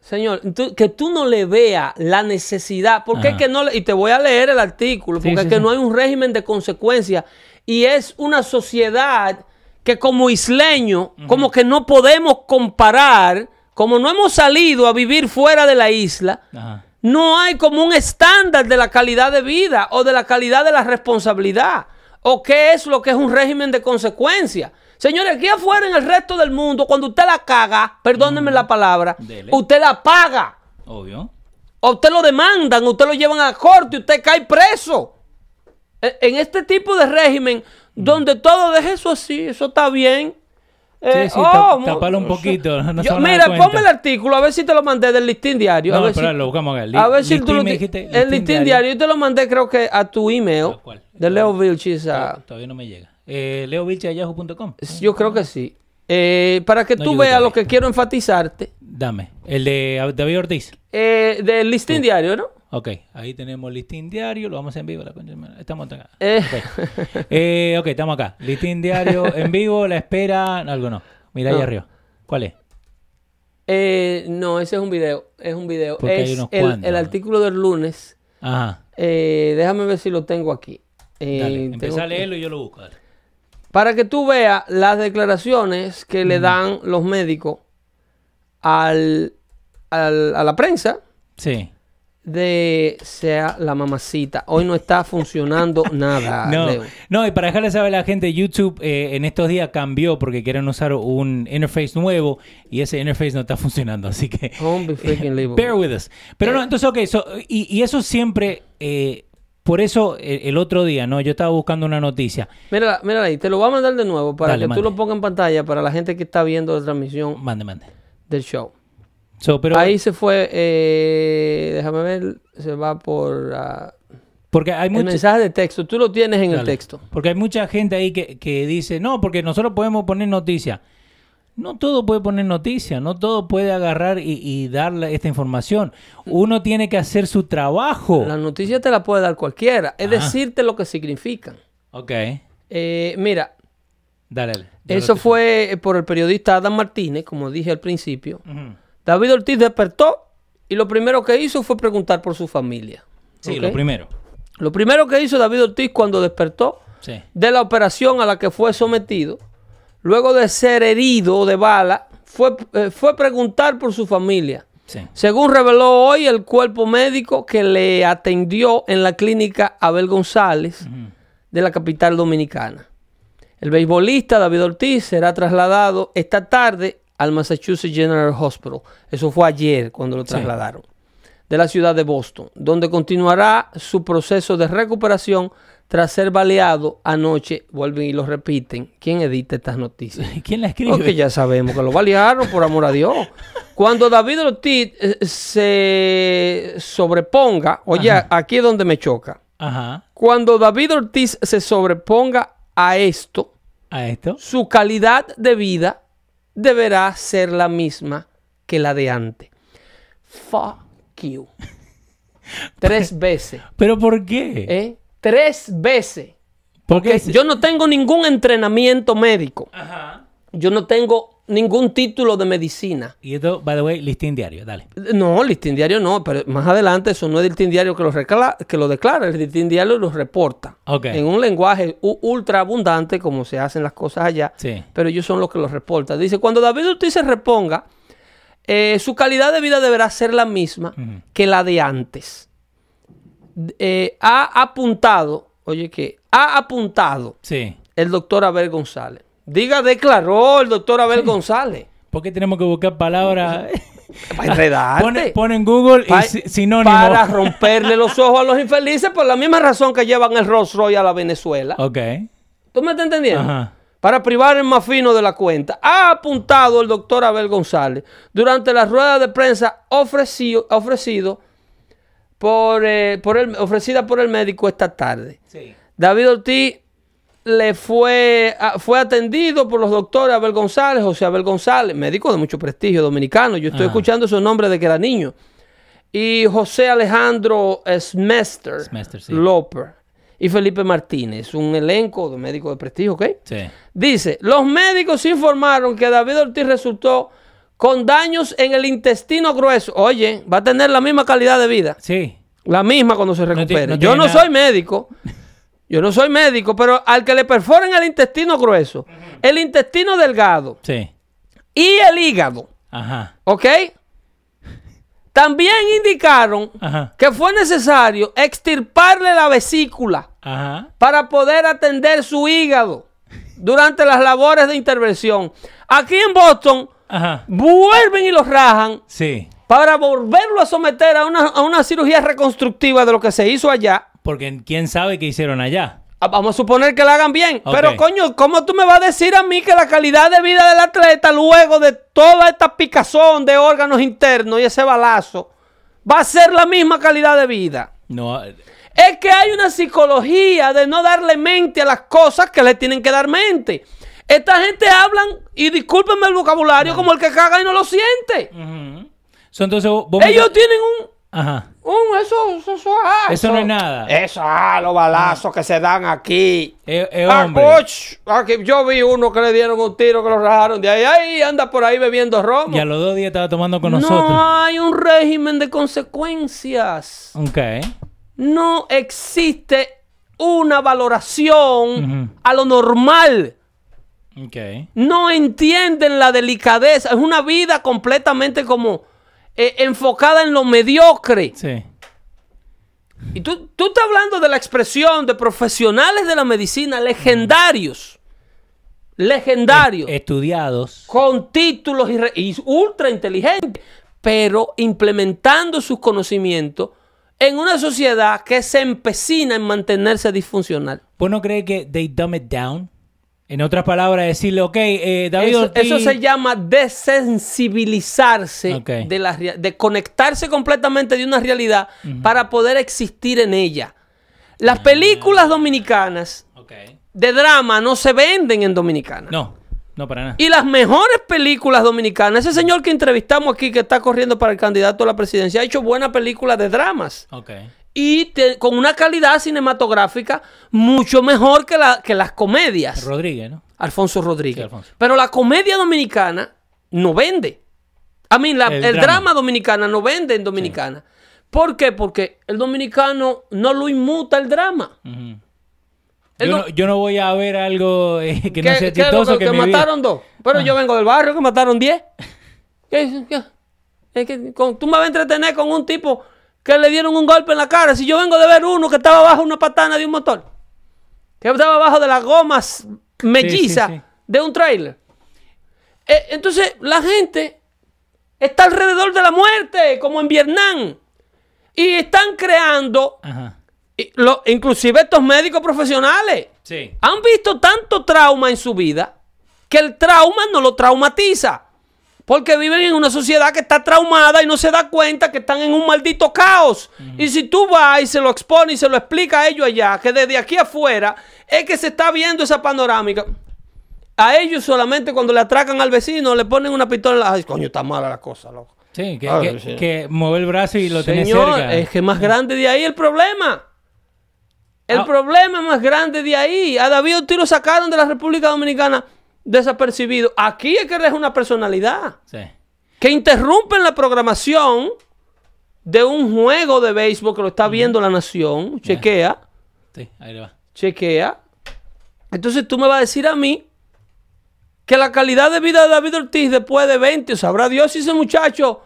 señor, tú- que tú no le veas la necesidad, porque es que no, le- y te voy a leer el artículo, porque sí, es que sí. no hay un régimen de consecuencia y es una sociedad que como isleño, como que no podemos comparar, como no hemos salido a vivir fuera de la isla, no hay como un estándar de la calidad de vida o de la calidad de la responsabilidad. ¿O qué es lo que es un régimen de consecuencia? Señores, aquí afuera en el resto del mundo, cuando usted la caga, perdónenme la palabra, Dele. usted la paga. Obvio. O usted lo demandan, usted lo llevan a la corte y usted cae preso. E- En este tipo de régimen, donde todo deje eso así, eso está bien. Eh, sí, oh, mo- tapalo un poquito, no Yo- mira, ponme el artículo, a ver si te lo mandé del listín diario. a ver espera, si- lo buscamos acá. A ver si tú lo dijiste, El listín listín diario. Yo te lo mandé, creo que a tu email. ¿A cuál? De Leo Vilchis. a- Todavía- no me llega. Eh, leovilche.yahoo.com. Yo creo que sí. Eh, para que No tú veas lo que quiero enfatizarte. Dame. El de David Ortiz. Eh, del listín diario, ¿no? Ok, ahí tenemos listín diario, lo vamos a hacer en vivo. La concha estamos acá. Eh, Ok. Eh, ok, estamos acá. Listín diario <laughs> en vivo, la espera. Algo no. Mira ahí No. arriba. ¿Cuál es? eh, no, ese es un video. Es un video. Porque hay Es unos el, cuantos. el artículo del lunes. Ajá. Eh, déjame ver si lo tengo aquí. Eh, Dale, tengo a que- leerlo y yo lo busco. dale. Para que tú veas las declaraciones que le dan los médicos al, al- a la prensa Sí. De sea la mamacita. Hoy no está funcionando <laughs> nada. No, Leo. no, y para dejarle saber a la gente, YouTube eh, en estos días cambió porque quieren usar un interface nuevo y ese interface no está funcionando, así que Don't be freaking liable. bear with us. Pero no, entonces, ok, so, y, y eso siempre, eh, por eso eh, el otro día, ¿no? Yo estaba buscando una noticia. Mira, mira ahí, te lo voy a mandar de nuevo para Dale, que mande. tú lo pongas en pantalla para la gente que está viendo la transmisión Mande, mande. del show. So, pero, ahí se fue, eh, déjame ver, se va por ah, porque hay el mensaje de texto. Tú lo tienes en el texto. Porque hay mucha gente ahí que, que dice, no, porque nosotros podemos poner noticias. No todo puede poner noticia, no todo puede agarrar y, y darle esta información. Uno tiene que hacer su trabajo. La noticia te la puede dar cualquiera. Es Ajá. decirte lo que significan. Ok. Eh, mira, Dale, Eso fue por el periodista Adam Martínez, como dije al principio. Ujú. David Ortiz despertó y lo primero que hizo fue preguntar por su familia. Sí, lo primero. Lo primero que hizo David Ortiz cuando despertó Sí. de la operación a la que fue sometido, luego de ser herido de bala, fue, eh, fue preguntar por su familia. Sí. Según reveló hoy el cuerpo médico que le atendió en la clínica Abel González de la capital dominicana. El beisbolista David Ortiz será trasladado esta tarde al Massachusetts General Hospital. Eso fue ayer cuando lo Sí. trasladaron. De la ciudad de Boston, donde continuará su proceso de recuperación tras ser baleado anoche. Vuelven y lo repiten. ¿Quién edita estas noticias? <laughs> ¿Quién la escribe? Porque ya sabemos que lo balearon, por amor a Dios. Cuando David Ortiz eh, se sobreponga, oye, Ajá. aquí es donde me choca. Ajá. Cuando David Ortiz se sobreponga a esto, A esto. su calidad de vida deberá ser la misma que la de antes. Fuck you. <laughs> Tres veces. ¿Pero por qué? ¿eh? Tres veces. Porque Porque yo no tengo ningún entrenamiento médico. Yo no tengo ningún título de medicina. Y esto, by the way, listín diario, dale. No, listín diario no, pero más adelante eso no es el listín diario que lo, que lo declara, el listín diario lo reporta. En un lenguaje ultra abundante, como se hacen las cosas allá, Sí. pero ellos son los que lo reportan. Dice, cuando David Ortiz se reponga, eh, su calidad de vida deberá ser la misma que la de antes. Eh, ha apuntado, oye que, ha apuntado Sí. el doctor Abel González. Diga, declaró el doctor Abel González. ¿Por qué tenemos que buscar palabras? <laughs> Para enredarte. pone, pone en Google y Pa- si- sinónimo. Para <laughs> romperle los ojos a los infelices por la misma razón que llevan el Rolls Royce a la Venezuela. Ok. ¿Tú me estás entendiendo? Ajá. Para privar el más fino de la cuenta. Ha apuntado el doctor Abel González durante la rueda de prensa ofrecido, ofrecido por, eh, por el, ofrecida por el médico esta tarde. Sí. David Ortiz le fue, a- fue atendido por los doctores Abel González, José Abel González, médico de mucho prestigio dominicano. Yo estoy Ajá. escuchando esos nombres de que era niño. Y José Alejandro Smester, Smester, sí. Loper y Felipe Martínez, un elenco de médicos de prestigio, ¿ok? Sí. Dice, los médicos informaron que David Ortiz resultó con daños en el intestino grueso. Oye, va a tener la misma calidad de vida. Sí. La misma cuando se recupere. no Yo no nada- soy médico. <laughs> Yo no soy médico, pero al que le perforen el intestino grueso, el intestino delgado Sí. y el hígado, Ajá. ¿ok? También indicaron Ajá. que fue necesario extirparle la vesícula Ajá. para poder atender su hígado durante las labores de intervención. Aquí en Boston vuelven y los rajan Sí. para volverlo a someter a una, a una cirugía reconstructiva de lo que se hizo allá. Porque quién sabe qué hicieron allá. Ah, Vamos a suponer que la hagan bien. Pero coño, ¿cómo tú me vas a decir a mí que la calidad de vida del atleta luego de toda esta picazón de órganos internos y ese balazo va a ser la misma calidad de vida? No. Es que hay una psicología de no darle mente a las cosas que le tienen que dar mente. Esta gente hablan, y discúlpenme el vocabulario, como el que caga y no lo siente. Ujú. So, entonces vos vos me- Ellos tienen un, Ajá. Un eso, eso, eso, ah, Eso no es nada. Eso, ah, los balazos que se dan aquí. Eh, eh, Ah, hombre. coach. Ah, que yo vi uno que le dieron un tiro que lo rajaron de ahí. Ahí anda por ahí bebiendo romo. Y a los dos días estaba tomando con no nosotros. hay un régimen de consecuencias. Ok. No existe una valoración a lo normal. Ok. No entienden la delicadeza. Es una vida completamente como eh, enfocada en lo mediocre. Sí. Y tú, tú estás hablando de la expresión de profesionales de la medicina legendarios. Legendarios. Estudiados. con títulos y ultra inteligentes, pero implementando sus conocimientos en una sociedad que se empecina en mantenerse disfuncional. ¿Vos no crees que they dumb it down? En otras palabras, decirle, ok, eh, David Eso, Ortiz... eso se llama desensibilizarse Ok. de, la, de conectarse completamente de una realidad para poder existir en ella. Las películas dominicanas de drama no se venden en Dominicana. No, no para nada. Y las mejores películas dominicanas, ese señor que entrevistamos aquí que está corriendo para el candidato a la presidencia, ha hecho buenas películas de dramas. Ok. Y te- con una calidad cinematográfica mucho mejor que, la, que las comedias. Rodríguez, ¿no? Alfonso Rodríguez. Sí, Alfonso. Pero la comedia dominicana no vende. A mí, la- el, El drama. drama. dominicana no vende en dominicana. ¿Por qué? Porque el dominicano no lo inmuta el drama. El Yo, no, yo no voy a ver algo eh, que no ¿Qué- sea qué chistoso que, que, mataron dos. Pero yo vengo del barrio que mataron diez. ¿Qué- qué? Que con- tú me vas a entretener con un tipo que le dieron un golpe en la cara. Si yo vengo de ver uno que estaba bajo una patana de un motor. Que estaba bajo de las gomas mellizas sí, sí. de un trailer. Eh, entonces la gente está alrededor de la muerte, como en Vietnam. Y están creando, Ajá. y lo- inclusive estos médicos profesionales han visto tanto trauma en su vida que el trauma no lo traumatiza. Porque viven en una sociedad que está traumada y no se da cuenta que están en un maldito caos. Y si tú vas y se lo expones y se lo explica a ellos allá, que desde aquí afuera es que se está viendo esa panorámica. A ellos solamente cuando le atracan al vecino le ponen una pistola en la... Ay, coño, está mala la cosa, loco. Sí, que, que, sí. que mueve el brazo y lo tenés Señor, cerca. es que más grande de ahí el problema. El Ah. problema más grande de ahí. A David lo sacaron de la República Dominicana desapercibido. Aquí es que es una personalidad Sí. que interrumpen la programación de un juego de béisbol que lo está viendo la nación. Chequea, Sí, ahí le va. chequea. Entonces tú me vas a decir a mí que la calidad de vida de David Ortiz después de 20, sabrá Dios si ese muchacho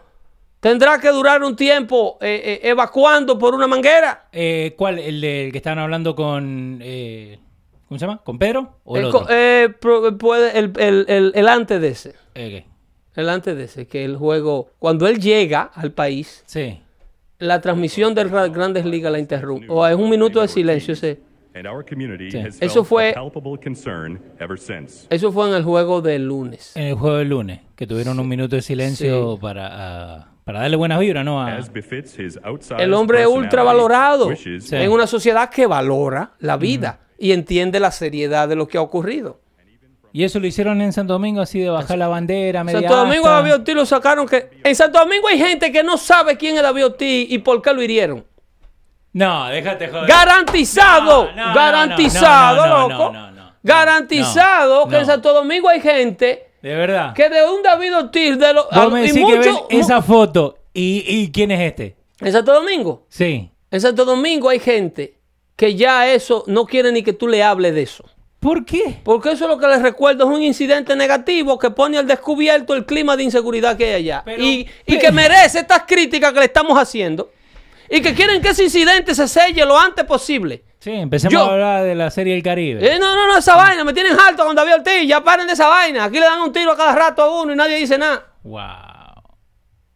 tendrá que durar un tiempo eh, eh, evacuando por una manguera. Eh, ¿Cuál? ¿El del que estaban hablando con. ¿Cómo se llama? ¿Con Pedro? ¿O el Eh, otro? eh, pro- puede, el, el- el- el antes de ese. Eh, El antes de ese, que el juego, cuando él llega al país, Sí. la transmisión de las grandes ligas la interrumpe. O es un minuto de silencio. ese. And our community Sí. has Eso fue- a palpable concern ever since. Eso fue en el juego del lunes. En el juego del lunes, que tuvieron un minuto de silencio Sí. para, ah, para darle buenas vibras, ¿no? A- As befits his outsized El hombre ultravalorado wishes, Sí. en una sociedad que valora la vida y entiende la seriedad de lo que ha ocurrido. Y eso lo hicieron en Santo Domingo, así de bajar la bandera, media Santo Domingo a asta. David Ortiz lo sacaron que... En Santo Domingo hay gente que no sabe quién es David Ortiz y por qué lo hirieron. No, déjate joder. Garantizado, No, no, no, garantizado, no, loco. garantizado que en. Santo Domingo hay gente De verdad. que de un David Ortiz de los Vos me y decís que esa foto y, y quién es este. en Santo Domingo, Sí. en Santo Domingo hay gente que ya eso no quiere ni que tú le hables de eso. ¿Por qué? Porque eso lo que les recuerdo es un incidente negativo que pone al descubierto el clima de inseguridad que hay allá. Pero- y, y que merece estas críticas que le estamos haciendo. Y que quieren que ese incidente se selle lo antes posible. Sí, empecemos Yo- a hablar de la serie del Caribe. Eh, no, no, no, esa vaina, me tienen harto con David Ortiz, ya paren de esa vaina. Aquí le dan un tiro a cada rato a uno y nadie dice nada. Wow.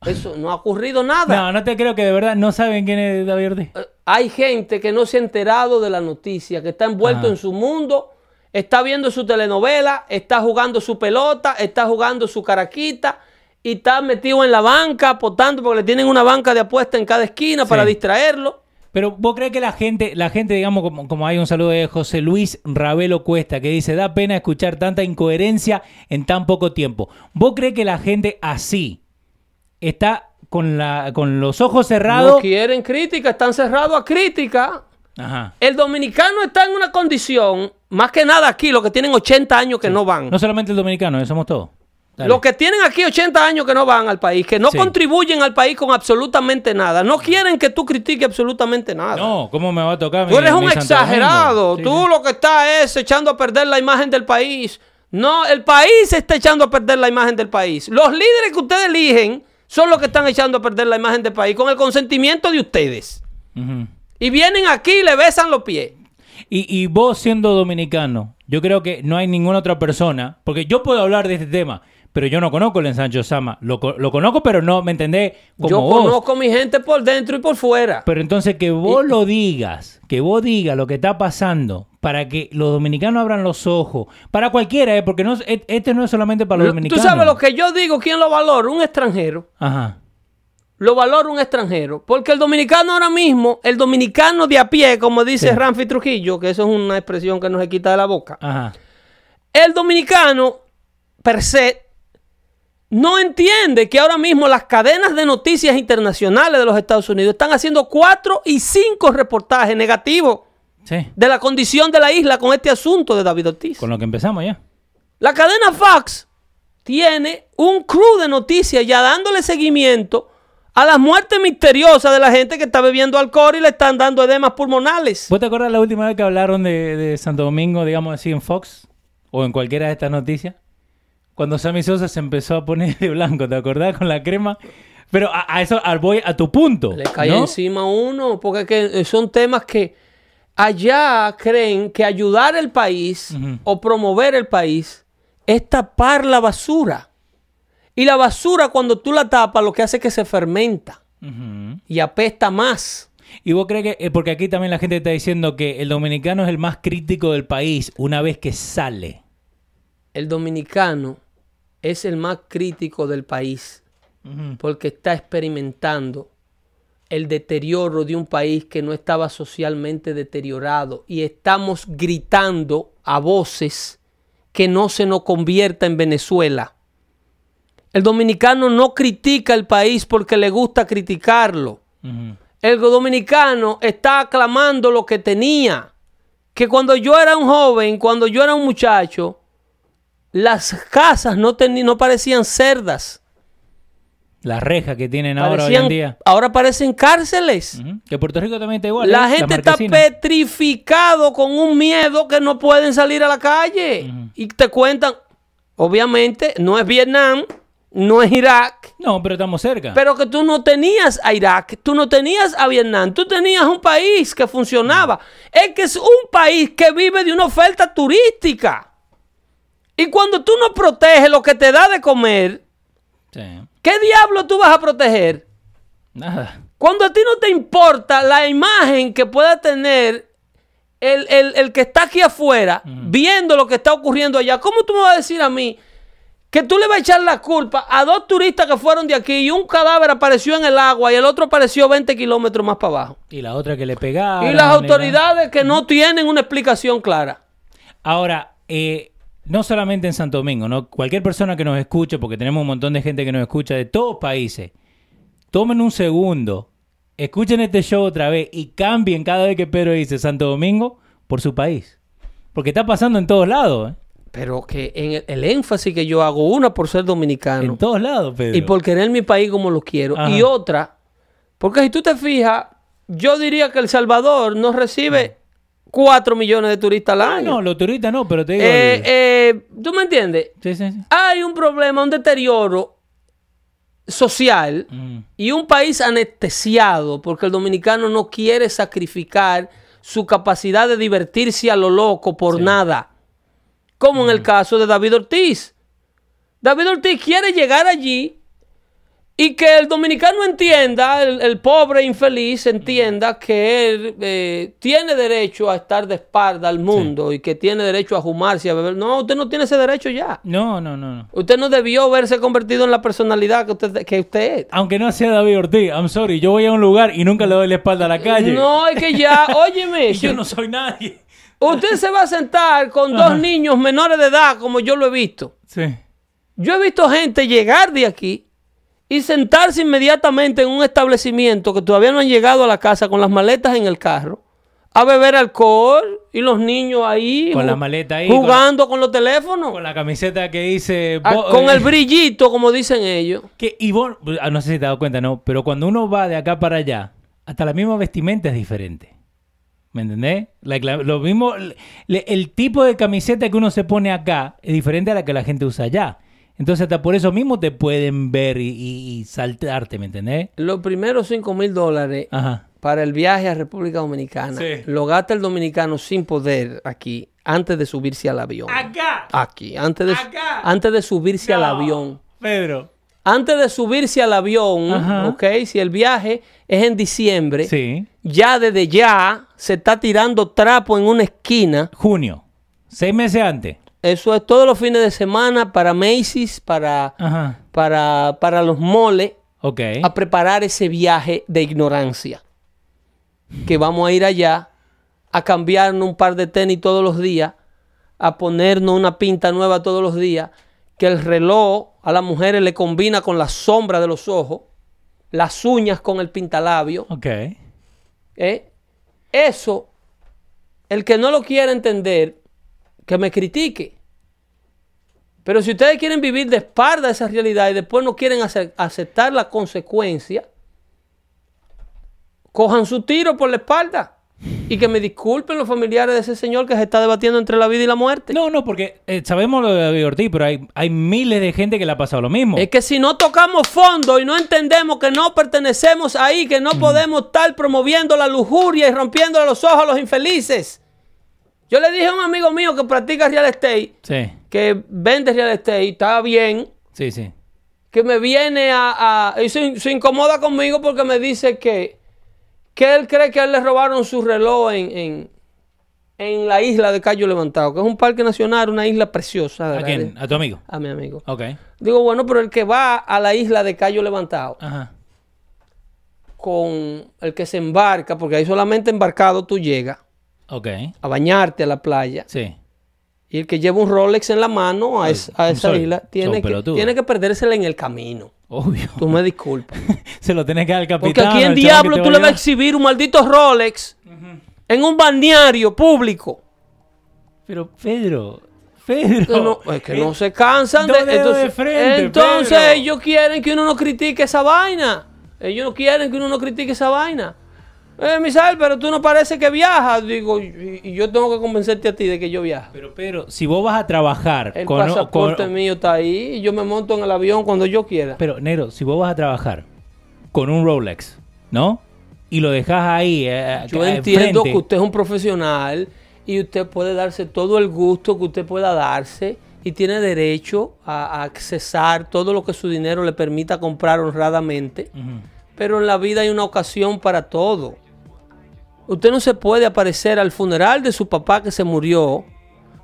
Eso no ha ocurrido nada. No, no te creo que de verdad no saben quién es David Ortiz. Eh, Hay gente que no se ha enterado de la noticia, que está envuelto Ajá. en su mundo, está viendo su telenovela, está jugando su pelota, está jugando su caraquita y está metido en la banca apostando porque le tienen una banca de apuesta en cada esquina para distraerlo. Pero vos crees que la gente, la gente, digamos, como, como hay un saludo de José Luis Ravelo Cuesta que dice, da pena escuchar tanta incoherencia en tan poco tiempo. ¿Vos crees que la gente así está con, la, con los ojos No cerrados? quieren crítica, están cerrados a crítica. Ajá. El dominicano está en una condición, más que nada aquí, los que tienen 80 años que no van. No solamente el dominicano, eh, somos todos. Dale. Los que tienen aquí 80 años que no van al país, que no Sí. contribuyen al país con absolutamente nada, no quieren que tú critiques absolutamente nada. No, ¿cómo me va a tocar? tú mi- eres un mi exagerado? Sí, tú sí. lo que estás es echando a perder la imagen del país. No, el país está echando a perder la imagen del país. Los líderes que ustedes eligen son los que están echando a perder la imagen del país con el consentimiento de ustedes. Y vienen aquí y le besan los pies. Y, y vos siendo dominicano, yo creo que no hay ninguna otra persona, porque yo puedo hablar de este tema, pero yo no conozco el ensancho Sama. Lo, lo conozco, pero no, ¿me entendés? Como Yo vos. conozco a mi gente por dentro y por fuera. Pero entonces que vos lo digas, que vos digas lo que está pasando, para que los dominicanos abran los ojos, para cualquiera, ¿eh? porque no, e- este no es solamente para los Tú dominicanos. sabes lo que yo digo, ¿quién lo valora? Un extranjero. Ajá. Lo valora un extranjero. Porque el dominicano ahora mismo, el dominicano de a pie, como dice Sí. Ramfi Trujillo, que eso es una expresión que no se quita de la boca. Ajá. El dominicano, per se, no entiende que ahora mismo las cadenas de noticias internacionales de los Estados Unidos están haciendo cuatro y cinco reportajes negativos Sí. de la condición de la isla con este asunto de David Ortiz. Con lo que empezamos ya. La cadena Fox tiene un crew de noticias ya dándole seguimiento a las muertes misteriosas de la gente que está bebiendo alcohol y le están dando edemas pulmonales. ¿Vos te acuerdas la última vez que hablaron de, de Santo Domingo, digamos así, en Fox? O en cualquiera de estas noticias. Cuando Sammy Sosa se empezó a poner de blanco, ¿te acordás? Con la crema. Pero a, a eso al voy a tu punto. Le cae ¿no? encima a uno, porque que eh, son temas que allá creen que ayudar el país o promover el país es tapar la basura. Y la basura cuando tú la tapas lo que hace es que se fermenta y apesta más. ¿Y vos crees que, eh, porque aquí también la gente está diciendo que el dominicano es el más crítico del país una vez que sale? El dominicano es el más crítico del país porque está experimentando el deterioro de un país que no estaba socialmente deteriorado y estamos gritando a voces que no se nos convierta en Venezuela. El dominicano no critica el país porque le gusta criticarlo. El dominicano está aclamando lo que tenía. Que cuando yo era un joven, cuando yo era un muchacho, las casas no, no parecían cerdas. La reja que tienen ahora hoy en día. ahora parecen cárceles. Ujú. Que Puerto Rico también está igual. La ¿eh? gente está marquesinas. petrificado con un miedo que no pueden salir a la calle. Y te cuentan, obviamente, no es Vietnam, no es Irak, No, pero estamos cerca. pero que tú no tenías a Irak, tú no tenías a Vietnam, tú tenías un país que funcionaba. Es que es un país que vive de una oferta turística. Y cuando tú no proteges lo que te da de comer, Sí. ¿qué diablo tú vas a proteger? Nada. Cuando a ti no te importa la imagen que pueda tener el, el- el que está aquí afuera, viendo lo que está ocurriendo allá, ¿cómo tú me vas a decir a mí que tú le vas a echar la culpa a dos turistas que fueron de aquí y un cadáver apareció en el agua y el otro apareció 20 kilómetros más para abajo? Y la otra que le pegaron. y las la- autoridades que no tienen una explicación clara. Ahora, eh, no solamente en Santo Domingo, ¿no? Cualquier persona que nos escuche, porque tenemos un montón de gente que nos escucha de todos países, tomen un segundo, escuchen este show otra vez y cambien cada vez que Pedro dice Santo Domingo por su país. Porque está pasando en todos lados, ¿eh? Pero que en el, el énfasis que yo hago, una por ser dominicano. En todos lados, Pedro. y por querer mi país como lo quiero. Ajá. Y otra, porque si tú te fijas, yo diría que El Salvador no recibe 4 millones de turistas al Ah, año. no, los turistas no, pero te digo... Eh, eh, ¿Tú me entiendes? sí, sí, sí. Hay un problema, un deterioro social Mm. y un país anestesiado porque el dominicano no quiere sacrificar su capacidad de divertirse a lo loco por nada. Como en el caso de David Ortiz. David Ortiz quiere llegar allí y que el dominicano entienda, el, el pobre infeliz entienda que él eh, tiene derecho a estar de espalda al mundo y que tiene derecho a fumarse y a beber. No, usted no tiene ese derecho ya. No, no, no, no. Usted no debió verse convertido en la personalidad que usted, que usted es. Aunque no sea David Ortiz, I'm sorry, yo voy a un lugar y nunca le doy la espalda a la calle. No, es que ya, <laughs> óyeme, Y yo no soy nadie. usted se va a sentar con dos niños menores de edad, como yo lo he visto. Sí. Yo he visto gente llegar de aquí y sentarse inmediatamente en un establecimiento que todavía no han llegado a la casa con las maletas en el carro, a beber alcohol y los niños ahí Con la maleta ahí, jugando con, los teléfonos, Con la camiseta que dice... Ah, bo- con eh, el brillito, como dicen ellos. Que, y vos- ah, no sé si te has dado cuenta, ¿no? Pero cuando uno va de acá para allá, hasta la misma vestimenta es diferente. ¿Me entendés? Like, la- lo mismo, le- el tipo de camiseta que uno se pone acá es diferente a la que la gente usa allá. Entonces hasta por eso mismo te pueden ver y, y- y saltarte, ¿me entendés? Los primeros 5 mil dólares Ajá. para el viaje a República Dominicana Sí. lo gasta el dominicano sin poder aquí antes de subirse al avión. ¡Acá! Aquí, antes de, Acá. antes de subirse al avión. Pedro. Antes de subirse al avión, Ajá. ¿ok? Si el viaje es en diciembre, Sí. ya desde ya se está tirando trapo en una esquina. Junio. Seis meses antes. Eso es todos los fines de semana para Macy's, para, Ajá. para, para los moles, Ok. a preparar ese viaje de ignorancia. Que vamos a ir allá a cambiarnos un par de tenis todos los días, a ponernos una pinta nueva todos los días, que el reloj a las mujeres le combina con la sombra de los ojos, las uñas con el pintalabio. Ok. ¿eh? Eso, el que no lo quiera entender, que me critique. Pero si ustedes quieren vivir de espalda esa realidad y después no quieren ace- aceptar la consecuencia, cojan su tiro por la espalda. Y que me disculpen los familiares de ese señor que se está debatiendo entre la vida y la muerte. No, no, porque eh, sabemos lo de David Ortiz, pero hay, hay miles de gente que le ha pasado lo mismo. Es que si no tocamos fondo y no entendemos que no pertenecemos ahí, que no podemos estar promoviendo la lujuria y rompiendo los ojos a los infelices. Yo le dije a un amigo mío que practica real estate, Sí, que vende real estate, está bien, sí, sí. que me viene a... a- y se, se incomoda conmigo porque me dice que, que él cree que a él le robaron su reloj en, en, en la isla de Cayo Levantado, que es un parque nacional, una isla preciosa. ¿A quién? ¿A tu amigo? A mi amigo. Ok. Digo, bueno, pero el que va a la isla de Cayo Levantado Ajá. con el que se embarca, porque ahí solamente embarcado tú llegas Ok. a bañarte a la playa, Sí. y el que lleva un Rolex en la mano a, es- a esa isla tiene que, tiene que perdérsela en el camino. Obvio. Tú me disculpas. <laughs> Se lo tenés que dar al capitán. Porque aquí en Diablo tú le vas a exhibir un maldito Rolex en un balneario público. Pero, Pedro, Pedro. No, es que no se cansan de, dedos de entonces, frente, entonces Pedro. ellos quieren que uno no critique esa vaina. Ellos no quieren que uno no critique esa vaina. Eh, Misael, pero tú no parece que viajas. Digo, y, y yo tengo que convencerte a ti de que yo viajo. Pero, Pedro, si vos vas a trabajar El con, pasaporte con- mío está ahí y yo me monto en el avión cuando yo quiera. Pero, Nero, si vos vas a trabajar con un Rolex, ¿no? Y lo dejas ahí. eh, Yo eh, entiendo que usted es un profesional y usted puede darse todo el gusto que usted pueda darse y tiene derecho a, a accesar todo lo que su dinero le permita comprar honradamente. Pero en la vida hay una ocasión para todo. Usted no se puede aparecer al funeral de su papá que se murió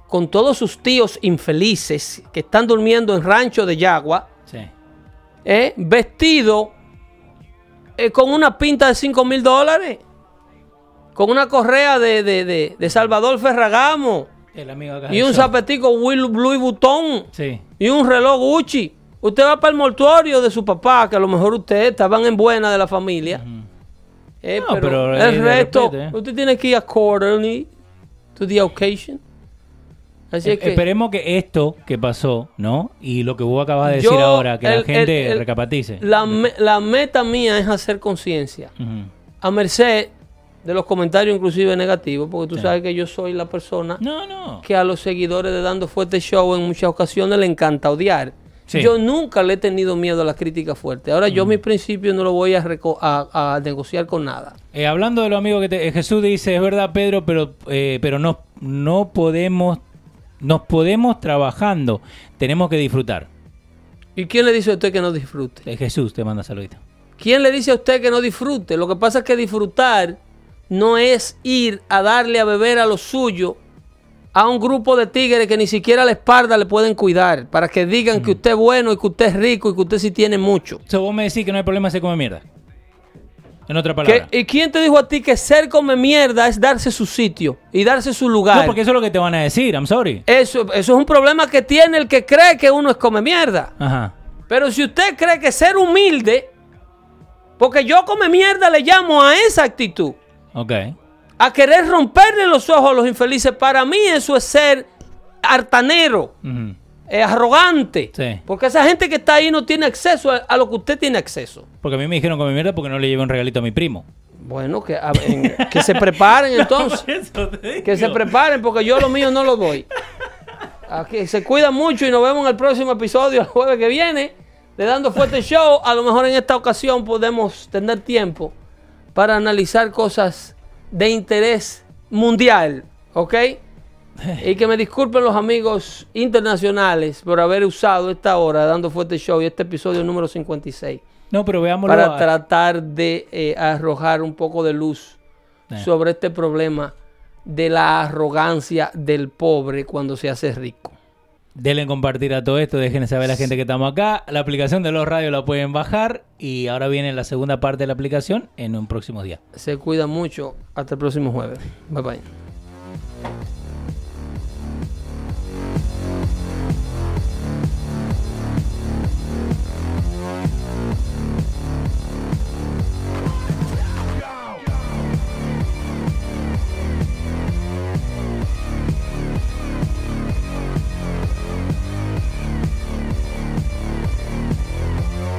con todos sus tíos infelices que están durmiendo en rancho de Yagua, Sí. ¿eh? vestido eh, con una pinta de 5 mil dólares, con una correa de, de- de- de Salvador Ferragamo El amigo y un Will- Louis Vuitton Sí. y un reloj Gucci. Usted va para el mortuorio de su papá, que a lo mejor ustedes estaban en buena de la familia. Eh, No, pero, pero el resto, eh. usted tiene que ir accordingly to the occasion. Así es Eh, que Esperemos que esto que pasó, ¿no? Y lo que vos acabas de decir ahora, que la gente el- el- recapatice. La, me- la meta mía es hacer conciencia. A merced de los comentarios inclusive negativos, porque tú Sí. sabes que yo soy la persona No, no. que a los seguidores de Dando Fuerte Show en muchas ocasiones le encanta odiar. Sí. Yo nunca le he tenido miedo a la crítica fuerte. Ahora yo mis principios no lo voy a, a- a negociar con nada. Eh, hablando de lo amigo que te, eh, Jesús dice, es verdad, Pedro, pero, eh, pero no, no podemos, nos podemos trabajando, tenemos que disfrutar. ¿Y quién le dice a usted que no disfrute? Jesús te manda saludito. ¿Quién le dice a usted que no disfrute? Lo que pasa es que disfrutar no es ir a darle a beber a lo suyo a un grupo de tigres que ni siquiera la espalda le pueden cuidar para que digan que usted es bueno y que usted es rico y que usted sí tiene mucho. So, vos me decís que no hay problema, se come mierda. En otra ¿Qué- palabra. ¿Y quién te dijo a ti que ser come mierda es darse su sitio y darse su lugar? No, porque eso es lo que te van a decir, I'm sorry. eso, eso es un problema que tiene el que cree que uno es come mierda. Ajá. Pero si usted cree que ser humilde, porque yo come mierda le llamo a esa actitud. Ok. A querer romperle los ojos a los infelices, para mí eso es ser hartanero, eh, arrogante. Sí. Porque esa gente que está ahí no tiene acceso a, a lo que usted tiene acceso. Porque a mí me dijeron come mierda porque no le llevé un regalito a mi primo. Bueno, que, a- en- que se preparen <laughs> entonces. Que se preparen porque yo lo mío no lo doy. Aquí se cuidan mucho y nos vemos en el próximo episodio el jueves que viene de Dando Fuerte Show. A lo mejor en esta ocasión podemos tener tiempo para analizar cosas de interés mundial, ¿ok? <laughs> Y que me disculpen los amigos internacionales por haber usado esta hora Dando Fuerte Show y este episodio número 56 No, pero veámoslo. para a- tratar de eh, arrojar un poco de luz Eh. sobre este problema de la arrogancia del pobre cuando se hace rico. Denle compartir a todo esto, dejen saber a la gente que estamos acá. La aplicación de los radios la pueden bajar y ahora viene la segunda parte de la aplicación en un próximo día. Se cuida mucho. Hasta el próximo jueves. Bye bye.